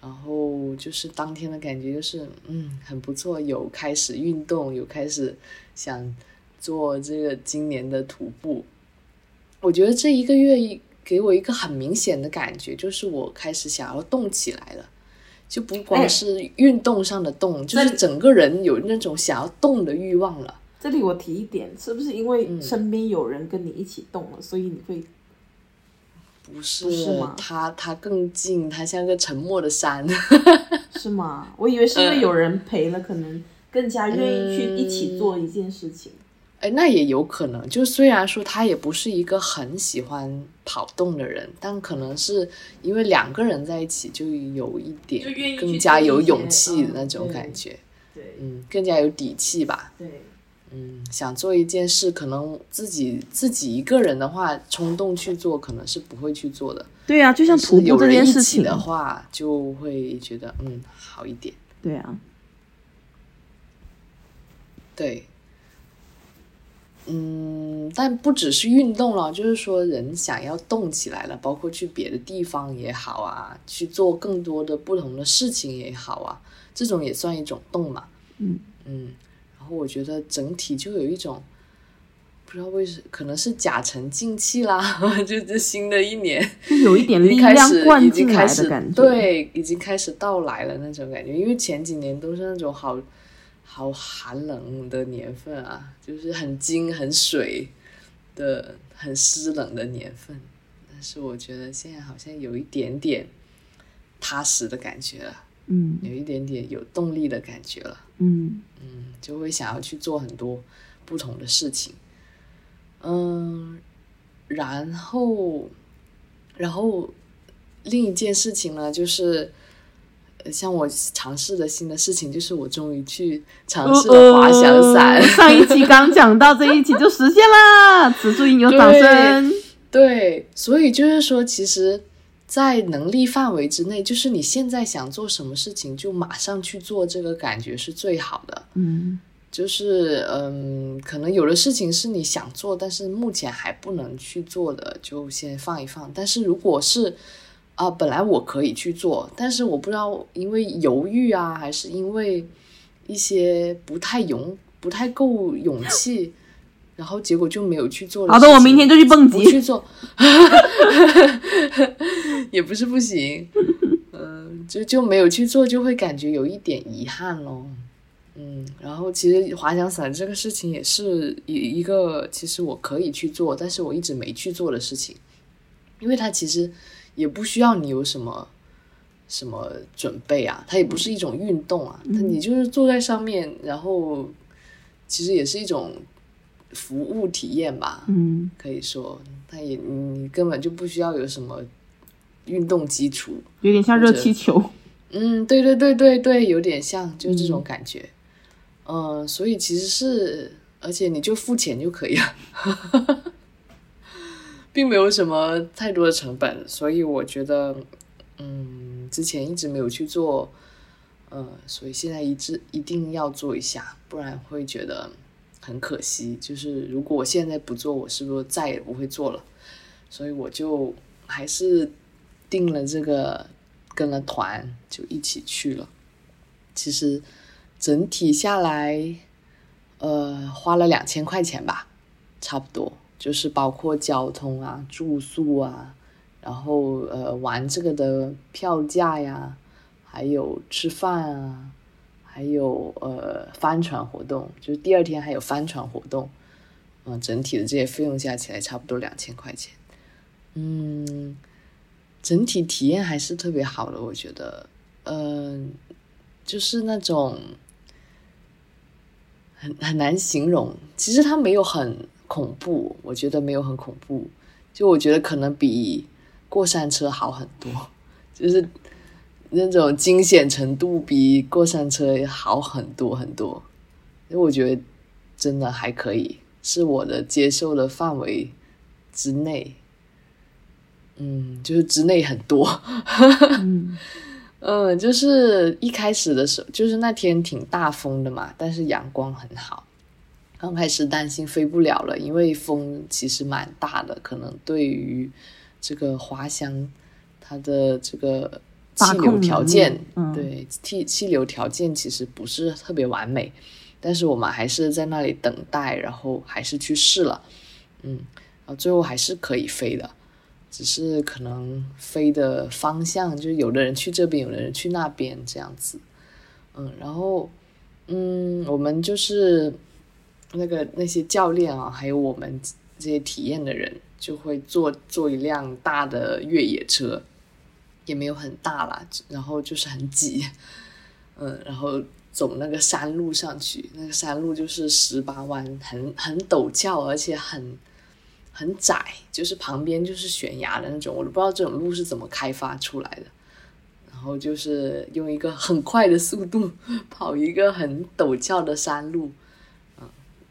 然后就是当天的感觉就是，嗯，很不错，有开始运动，有开始想做这个今年的徒步，我觉得这一个月一给我一个很明显的感觉，就是我开始想要动起来了，就不哎光是运动上的动，就是整个人有那种想要动的欲望了。这里我提一点，是不是因为嗯身边有人跟你一起动了，所以你会不是，不是吗它它更近，他像个沉默的山。是吗？我以为是因为嗯有人陪了，可能更加愿意去一起做一件事情。哎，那也有可能。就虽然说他也不是一个很喜欢跑动的人，但可能是因为两个人在一起，就有一点更加有勇气的嗯那种感觉，对嗯，更加有底气吧。对，嗯，想做一件事，可能自己自己一个人的话，冲动去做，可能是不会去做的。对呀、就像徒步这有人一件事情起的话，就会觉得嗯好一点。对啊，对，嗯，但不只是运动了，就是说人想要动起来了，包括去别的地方也好啊，去做更多的不同的事情也好啊，这种也算一种动嘛。嗯嗯，然后我觉得整体就有一种。不知道为什可能是甲辰进气啦，就这新的一年，就有一点 力量灌进来经开始的感觉。，对，已经开始到来了那种感觉。因为前几年都是那种好好寒冷的年份啊，就是很金很水的很湿冷的年份。但是我觉得现在好像有一点点踏实的感觉了，嗯有一点点有动力的感觉了。嗯嗯，就会想要去做很多不同的事情。嗯，然后，然后另一件事情呢，就是呃像我尝试的新的事情，就是我终于去尝试了滑翔伞。呃上一期 刚讲到，这一期就实现啦！此处应有掌声。对，所以就是说，其实，在能力范围之内，就是你现在想做什么事情，就马上去做，这个感觉是最好的。嗯就是嗯，可能有的事情是你想做，但是目前还不能去做的，就先放一放。但是如果是啊、本来我可以去做，但是我不知道因为犹豫啊，还是因为一些不太勇、不太够勇气，然后结果就没有去做好的，我明天就去蹦极。不去做，也不是不行，嗯、就就没有去做，就会感觉有一点遗憾咯。嗯，然后其实滑翔伞这个事情也是一一个，其实我可以去做，但是我一直没去做的事情，因为它其实也不需要你有什么什么准备啊，它也不是一种运动啊，它你就是坐在上面，然后其实也是一种服务体验吧，嗯可以说，它也你你根本就不需要有什么运动基础，有点像热气球。嗯，对对对对对，有点像，就是这种感觉。嗯、所以其实是，而且你就付钱就可以了，并没有什么太多的成本，所以我觉得，嗯，之前一直没有去做，呃，所以现在一直一定要做一下，不然会觉得很可惜。就是如果我现在不做，我是不是再也不会做了？所以我就还是定了这个，跟了团就一起去了。其实整体下来，呃，花了两千块钱吧，差不多，就是包括交通啊、住宿啊，然后呃玩这个的票价呀，还有吃饭啊，还有呃帆船活动，就是第二天还有帆船活动，嗯、整体的这些费用加起来差不多两千块钱，嗯，整体体验还是特别好的，我觉得，嗯、就是那种很很难形容。其实它没有很恐怖，我觉得没有很恐怖。就我觉得可能比过山车好很多，就是那种惊险程度比过山车好很多很多。因为我觉得真的还可以，是我的接受的范围之内。嗯，就是之内很多。嗯 嗯，就是一开始的时候，就是那天挺大风的嘛，但是阳光很好。刚开始担心飞不了了，因为风其实蛮大的，可能对于这个滑翔它的这个气流条件，嗯对气气流条件其实不是特别完美，但是我们还是在那里等待，然后还是去试了，嗯，然后最后还是可以飞的。只是可能飞的方向，就是有的人去这边，有的人去那边这样子，嗯，然后，嗯，我们就是那个那些教练啊，还有我们这些体验的人，就会坐坐一辆大的越野车，也没有很大啦，然后就是很挤，嗯，然后走那个山路上去，那个山路就是十八弯，很很陡峭，而且很。很窄，就是旁边就是悬崖的那种，我都不知道这种路是怎么开发出来的。然后就是用一个很快的速度跑一个很陡峭的山路，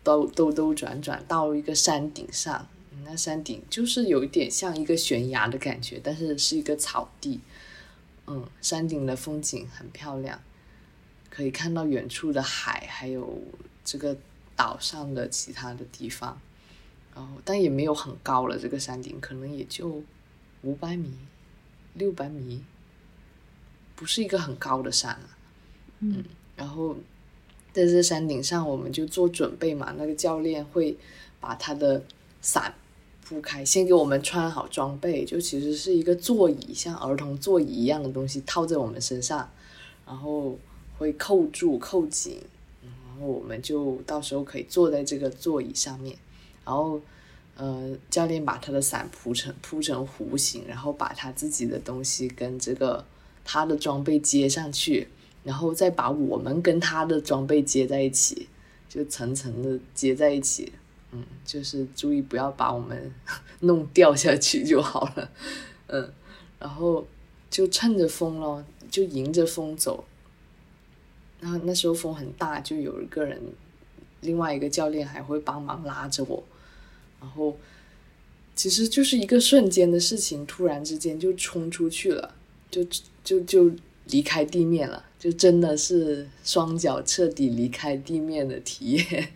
兜兜兜转转到一个山顶上，那山顶就是有一点像一个悬崖的感觉，但是是一个草地。嗯，山顶的风景很漂亮，可以看到远处的海，还有这个岛上的其他的地方。然后，但也没有很高了，这个山顶可能也就五百米、六百米，不是一个很高的山了。嗯，然后在这山顶上，我们就做准备嘛。那个教练会把他的伞铺开，先给我们穿好装备，就其实是一个座椅，像儿童座椅一样的东西套在我们身上，然后会扣住、扣紧，然后我们就到时候可以坐在这个座椅上面。然后，呃，教练把他的伞铺成铺成弧形，然后把他自己的东西跟这个他的装备接上去，然后再把我们跟他的装备接在一起，就层层的接在一起。嗯，就是注意不要把我们 弄掉下去就好了。嗯，然后就趁着风咯，就迎着风走。那那时候风很大，就有一个人，另外一个教练还会帮忙拉着我。然后，其实就是一个瞬间的事情，突然之间就冲出去了，就就就离开地面了，就真的是双脚彻底离开地面的体验。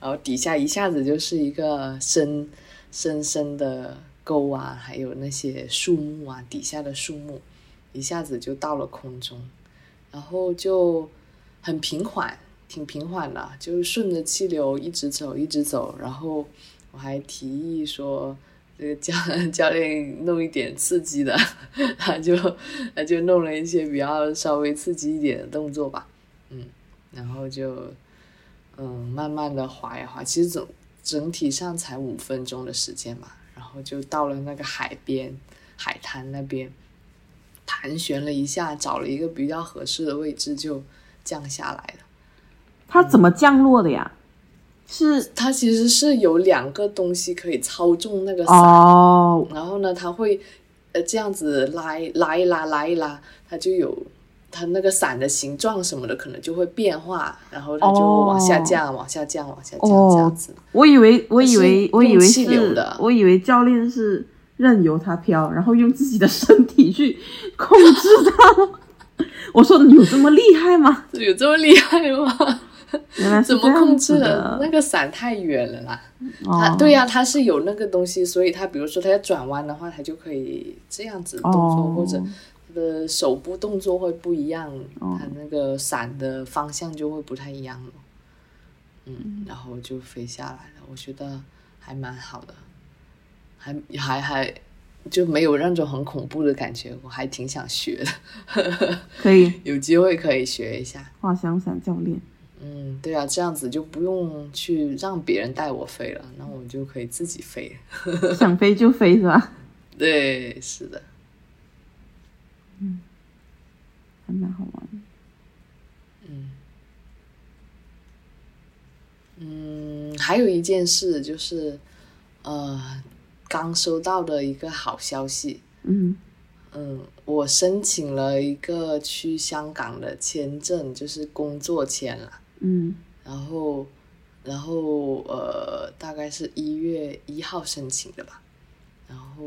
然后底下一下子就是一个深深深的沟啊，还有那些树木啊，底下的树木，一下子就到了空中，然后就很平缓，挺平缓的，就顺着气流一直走，一直走，然后。我还提议说，那个教 教练弄一点刺激的，他就他就弄了一些比较稍微刺激一点的动作吧，嗯，然后就嗯慢慢的滑呀滑，其实整整体上才五分钟的时间嘛，然后就到了那个海边海滩那边，盘旋了一下，找了一个比较合适的位置就降下来了。他怎么降落的呀？是它其实是有两个东西可以操纵那个伞，然后呢，它会呃这样子拉拉一拉拉一拉，它就有它那个伞的形状什么的可能就会变化，然后它就往下降，往下降，往下降这样子。我以为我以为我以为是，我以为教练是任由它飘，然后用自己的身体去控制它。我说有这么厉害吗？有这么厉害吗？怎么控制的？那个伞太远了啦。它对呀，它是有那个东西，所以它比如说它要转弯的话，它就可以这样子动作，或者它的手部动作会不一样，它那个伞的方向就会不太一样了。嗯，然后就飞下来了，我觉得还蛮好的，还还还就没有那种很恐怖的感觉，我还挺想学的。可以 有机会可以学一下滑翔伞教练。嗯，对啊，这样子就不用去让别人带我飞了，那我就可以自己飞，想飞就飞是吧？对，是的。嗯，还蛮好玩。嗯嗯，还有一件事就是，呃，刚收到的一个好消息。嗯嗯，我申请了一个去香港的签证，就是工作签了。嗯，然后，然后呃，大概是一月一号申请的吧，然后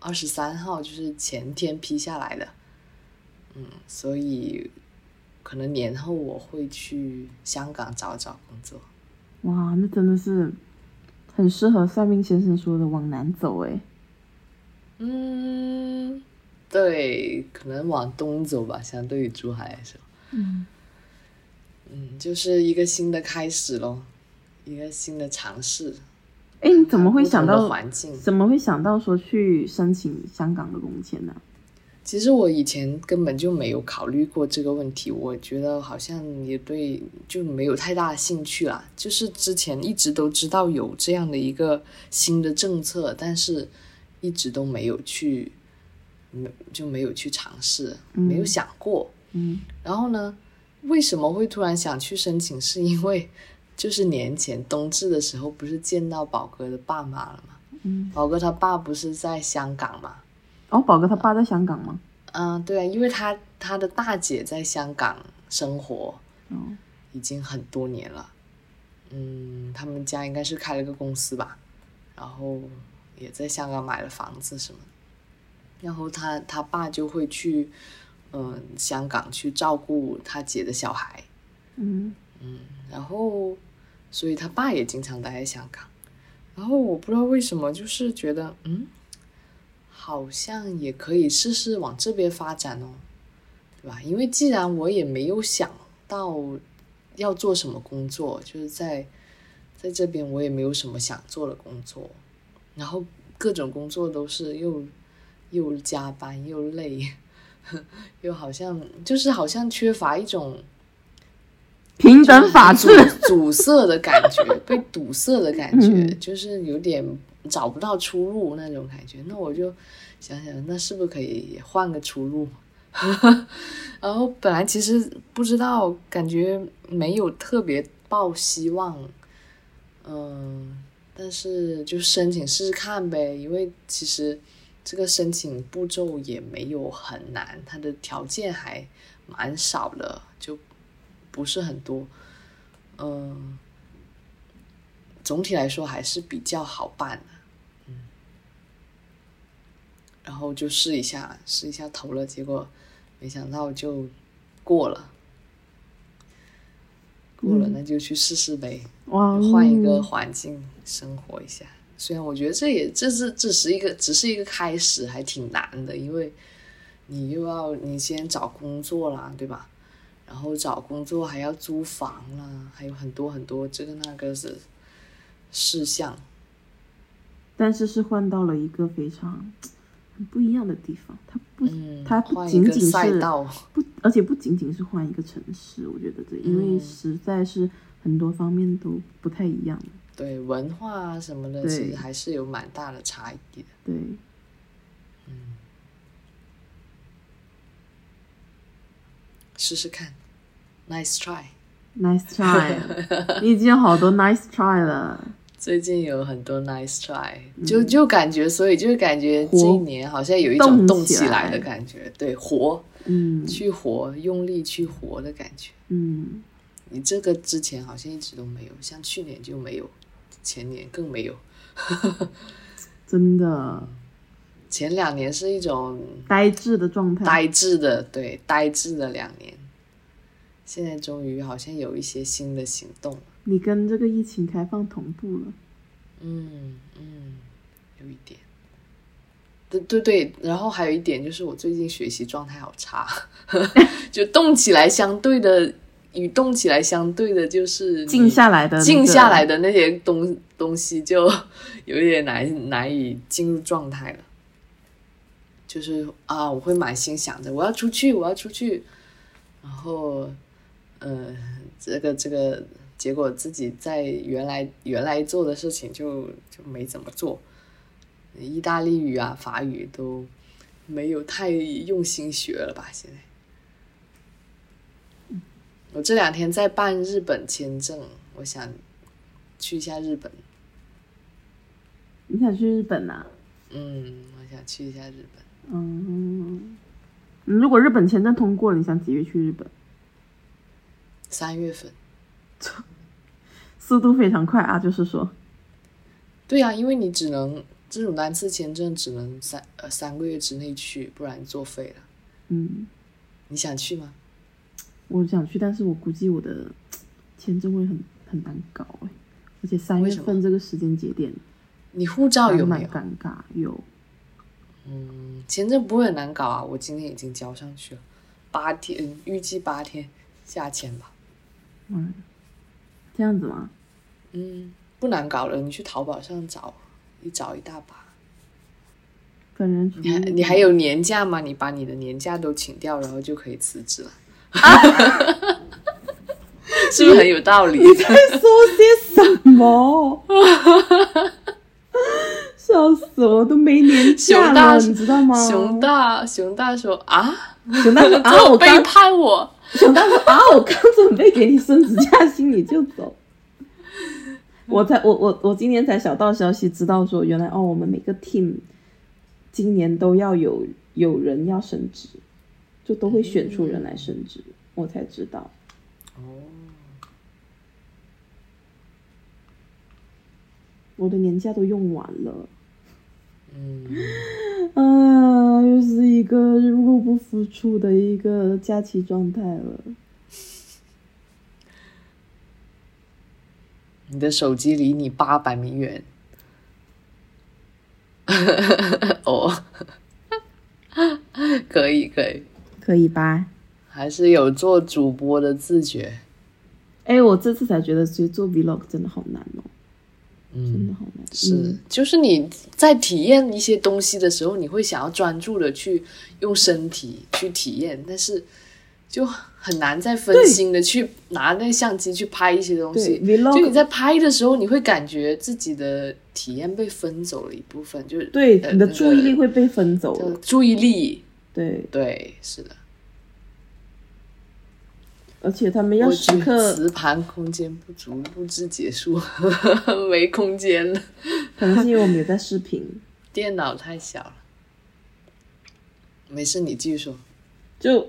二十三号就是前天批下来的，嗯，所以可能年后我会去香港找找工作。哇，那真的是很适合算命先生说的往南走哎。嗯，对，可能往东走吧，相对于珠海来说。嗯。嗯，就是一个新的开始咯，一个新的尝试。哎，你怎么会想到环境？怎么会想到说去申请香港的工签呢？其实我以前根本就没有考虑过这个问题，我觉得好像也对，就没有太大的兴趣啦。就是之前一直都知道有这样的一个新的政策，但是一直都没有去，没就没有去尝试，没有想过。嗯，然后呢？为什么会突然想去申请？是因为就是年前冬至的时候，不是见到宝哥的爸妈了吗？嗯，宝哥他爸不是在香港吗？哦，宝哥他爸在香港吗？嗯，对啊，因为他他的大姐在香港生活，嗯，已经很多年了。嗯，他们家应该是开了个公司吧，然后也在香港买了房子什么的，然后他他爸就会去，嗯、香港去照顾他姐的小孩，嗯然后所以他爸也经常待在香港，然后我不知道为什么，就是觉得嗯，好像也可以试试往这边发展哦，对吧？因为既然我也没有想到要做什么工作，就是在在这边我也没有什么想做的工作，然后各种工作都是又又加班又累，又好像就是好像缺乏一种。平等法治，阻阻塞的感觉，被堵塞的感觉，嗯 就是有点找不到出路那种感觉。那我就想想，那是不是可以换个出路？然后本来其实不知道，感觉没有特别抱希望，嗯，但是就申请试试看呗，因为其实这个申请步骤也没有很难，它的条件还蛮少的，就不是很多，嗯，总体来说还是比较好办的，嗯，然后就试一下，试一下投了，结果没想到就过了，过了嗯。那就去试试呗，哇，换一个环境生活一下。虽然我觉得这也这是只是一个只是一个开始，还挺难的，因为你又要你先找工作啦，对吧？然后找工作还要租房啦，还有很多很多这个那个的事项。但是是换到了一个非常很不一样的地方，它不，嗯，它不仅仅是赛道，不，而且不仅仅是换一个城市，我觉得这因为嗯实在是很多方面都不太一样。对文化啊什么的，其实还是有蛮大的差异的。对，嗯。试试看，nice try。Nice try，你已经有好多 nice try 了。最近有很多 nice try，、就就感觉，所以就感觉这一年好像有一种动起来来的感觉，对，活，嗯。去活，用力去活的感觉。嗯，你这个之前好像一直都没有，像去年就没有，前年更没有，真的前两年是一种呆滞的状态。呆滞的，对，呆滞的两年。现在终于好像有一些新的行动了，你跟这个疫情开放同步了。嗯嗯，有一点。对对对，然后还有一点就是我最近学习状态好差，就动起来相对的与动起来相对的就是静下来的、那个静下来的那些东东西就有一点难难以进入状态了。就是啊，我会满心想着我要出去，我要出去，然后，呃，这个这个结果自己在原来原来做的事情就就没怎么做，意大利语啊、法语都没有太用心学了吧？现在。我这两天在办日本签证，我想去一下日本。你想去日本呐、嗯，我想去一下日本。嗯，如果日本签证通过了，你想几月去日本？三月份。速度非常快啊，就是说，对呀、因为你只能这种单次签证只能三呃三个月之内去，不然作废了。嗯，你想去吗？我想去，但是我估计我的签证会很很难搞哎，而且三月份这个时间节点你护照有蛮没有？尴尬，有嗯，签证不会很难搞啊，我今天已经交上去了，八天，预计八天下签吧。嗯，这样子吗？嗯，不难搞了，你去淘宝上找，一找一大把。本人你还你还有年假吗？你把你的年假都请掉，然后就可以辞职了，是不是很有道理？你在说些什么？笑死我，都没年假了，你知道吗？熊大熊大说啊，熊大说 啊，我背叛我。熊大说啊，我刚准备给你升职加薪，你就走。我才我我我今天才小道消息知道说，原来哦，我们每个 team 今年都要有有人要升职，就都会选出人来升职，我才知道。哦，我的年假都用完了，嗯，啊，又是一个入不敷出的一个假期状态了。你的手机离你八百米远。哦，可以可以，可以吧？还是有做主播的自觉。哎，我这次才觉得，其实做 vlog 真的好难哦，真的嗯，好难。是嗯，就是你在体验一些东西的时候，你会想要专注的去用身体去体验，但是就很难再分心的去拿那相机去拍一些东西。vlog 就你在拍的时候，你会感觉自己的体验被分走了一部分，就是对你的注意力会被分走了。注意力，对，对，是的。而且他们要时刻，磁盘空间不足，录制结束，没空间了，可能是因为我们有在视频，电脑太小了。没事，你继续说。就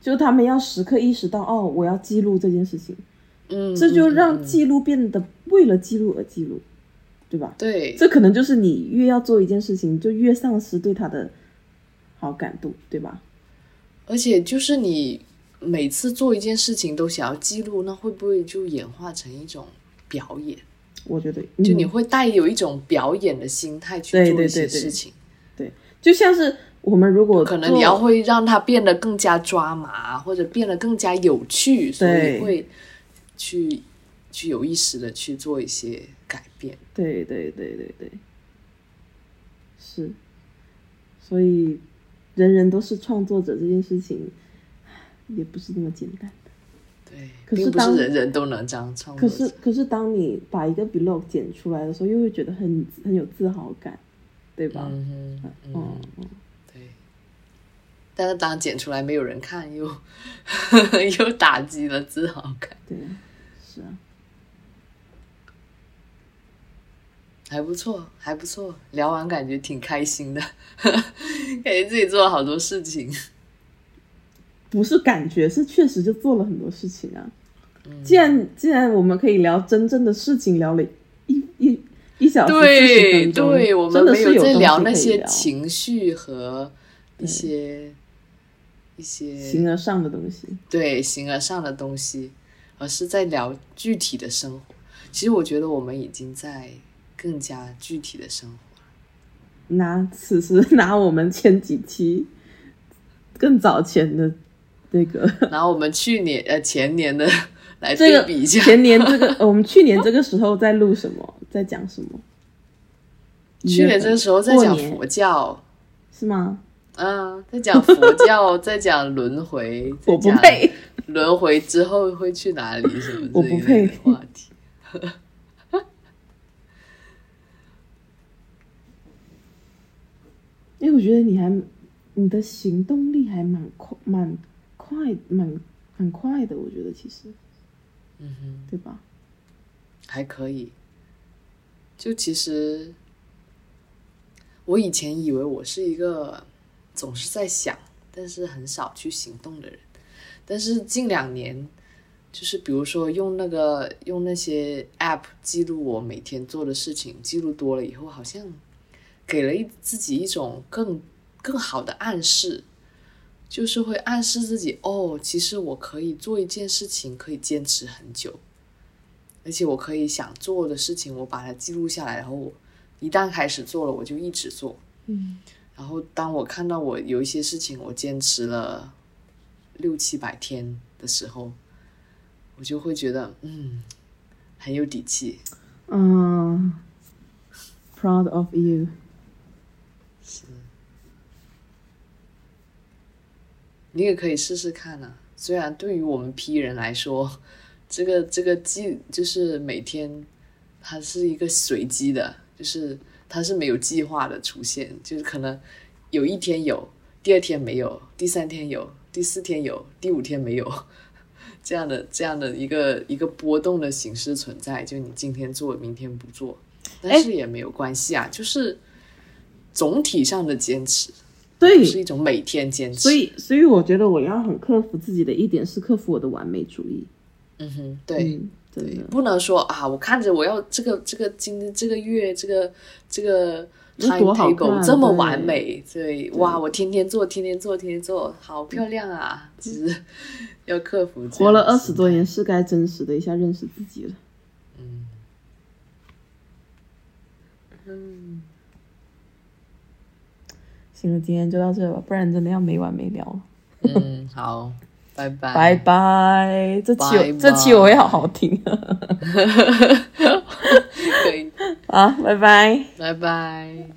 就他们要时刻意识到，哦，我要记录这件事情，嗯，这就让记录变得为了记录而记录，对吧？对，这可能就是你越要做一件事情，就越丧失对他的好感度，对吧？而且就是你每次做一件事情都想要记录，那会不会就演化成一种表演？我觉得，就嗯你会带有一种表演的心态去做一些对对对事情，就像是我们如果可能你要会让它变得更加抓马，或者变得更加有趣，所以对。会去去有意识的去做一些改变。对对对对对，是，所以人人都是创作者这件事情，也不是那么简单的。对，可是并不是当人人都能这样唱可。是可是当你把一个 vlog 剪出来的时候，又会觉得很很有自豪感，对吧？嗯，嗯嗯，嗯，对。但是当剪出来没有人看，又 又打击了自豪感。对，是啊，还不错，还不错，聊完感觉挺开心的，感觉自己做了好多事情。不是感觉，是确实就做了很多事情啊。嗯既然既然我们可以聊真正的事情，聊了一一一小对对，我真们没在的是有在聊那些情绪和一些一些形而上的东西。对形而上的东西，而是在聊具体的生活。其实我觉得我们已经在更加具体的生活。拿此时 拿我们前几期更早前的那个。然后我们去年呃前年的 来对比一下，前年这个，呃 我们去年这个时候在录什么，在讲什么？去年这个时候在讲佛教，是吗？嗯，在讲佛教，在讲轮回，我不配，轮回之后会去哪里什么我不配。话题。因为我觉得你还你的行动力还蛮快，蛮快，蛮蛮快的。我觉得其实，嗯哼，对吧？还可以。就其实，我以前以为我是一个总是在想，但是很少去行动的人。但是近两年，就是比如说用那个用那些 app 记录我每天做的事情，记录多了以后，好像给了一自己一种更更好的暗示，就是会暗示自己哦，其实我可以做一件事情，可以坚持很久。而且我可以想做的事情，我把它记录下来，然后我一旦开始做了，我就一直做。嗯，然后当我看到我有一些事情我坚持了六七百天的时候，我就会觉得嗯很有底气。嗯，proud of you。是，你也可以试试看啊。虽然对于我们 P 人来说，这个这个计就是每天它是一个随机的，就是它是没有计划的出现，就是可能有一天有，第二天没有，第三天有，第四天有，第五天没有，这样的这样的一个一个波动的形式存在。就你今天做，明天不做，但是也没有关系啊，就是总体上的坚持，对，是一种每天坚持。所以所以我觉得我要很克服自己的一点是克服我的完美主义。嗯哼，对，嗯，对。不能说啊，我看着我要这个这个今这个月这个这个 timetable 这么完美，对，哇，我天天做，天天做，天天做，好漂亮啊！其实要克服活了二十多年，是该真实的一下认识自己了。嗯嗯，行了，今天就到这吧，不然真的要没完没了了。嗯，好，拜拜，拜拜，这期这期我会好好听 可以，啊，拜拜。拜拜。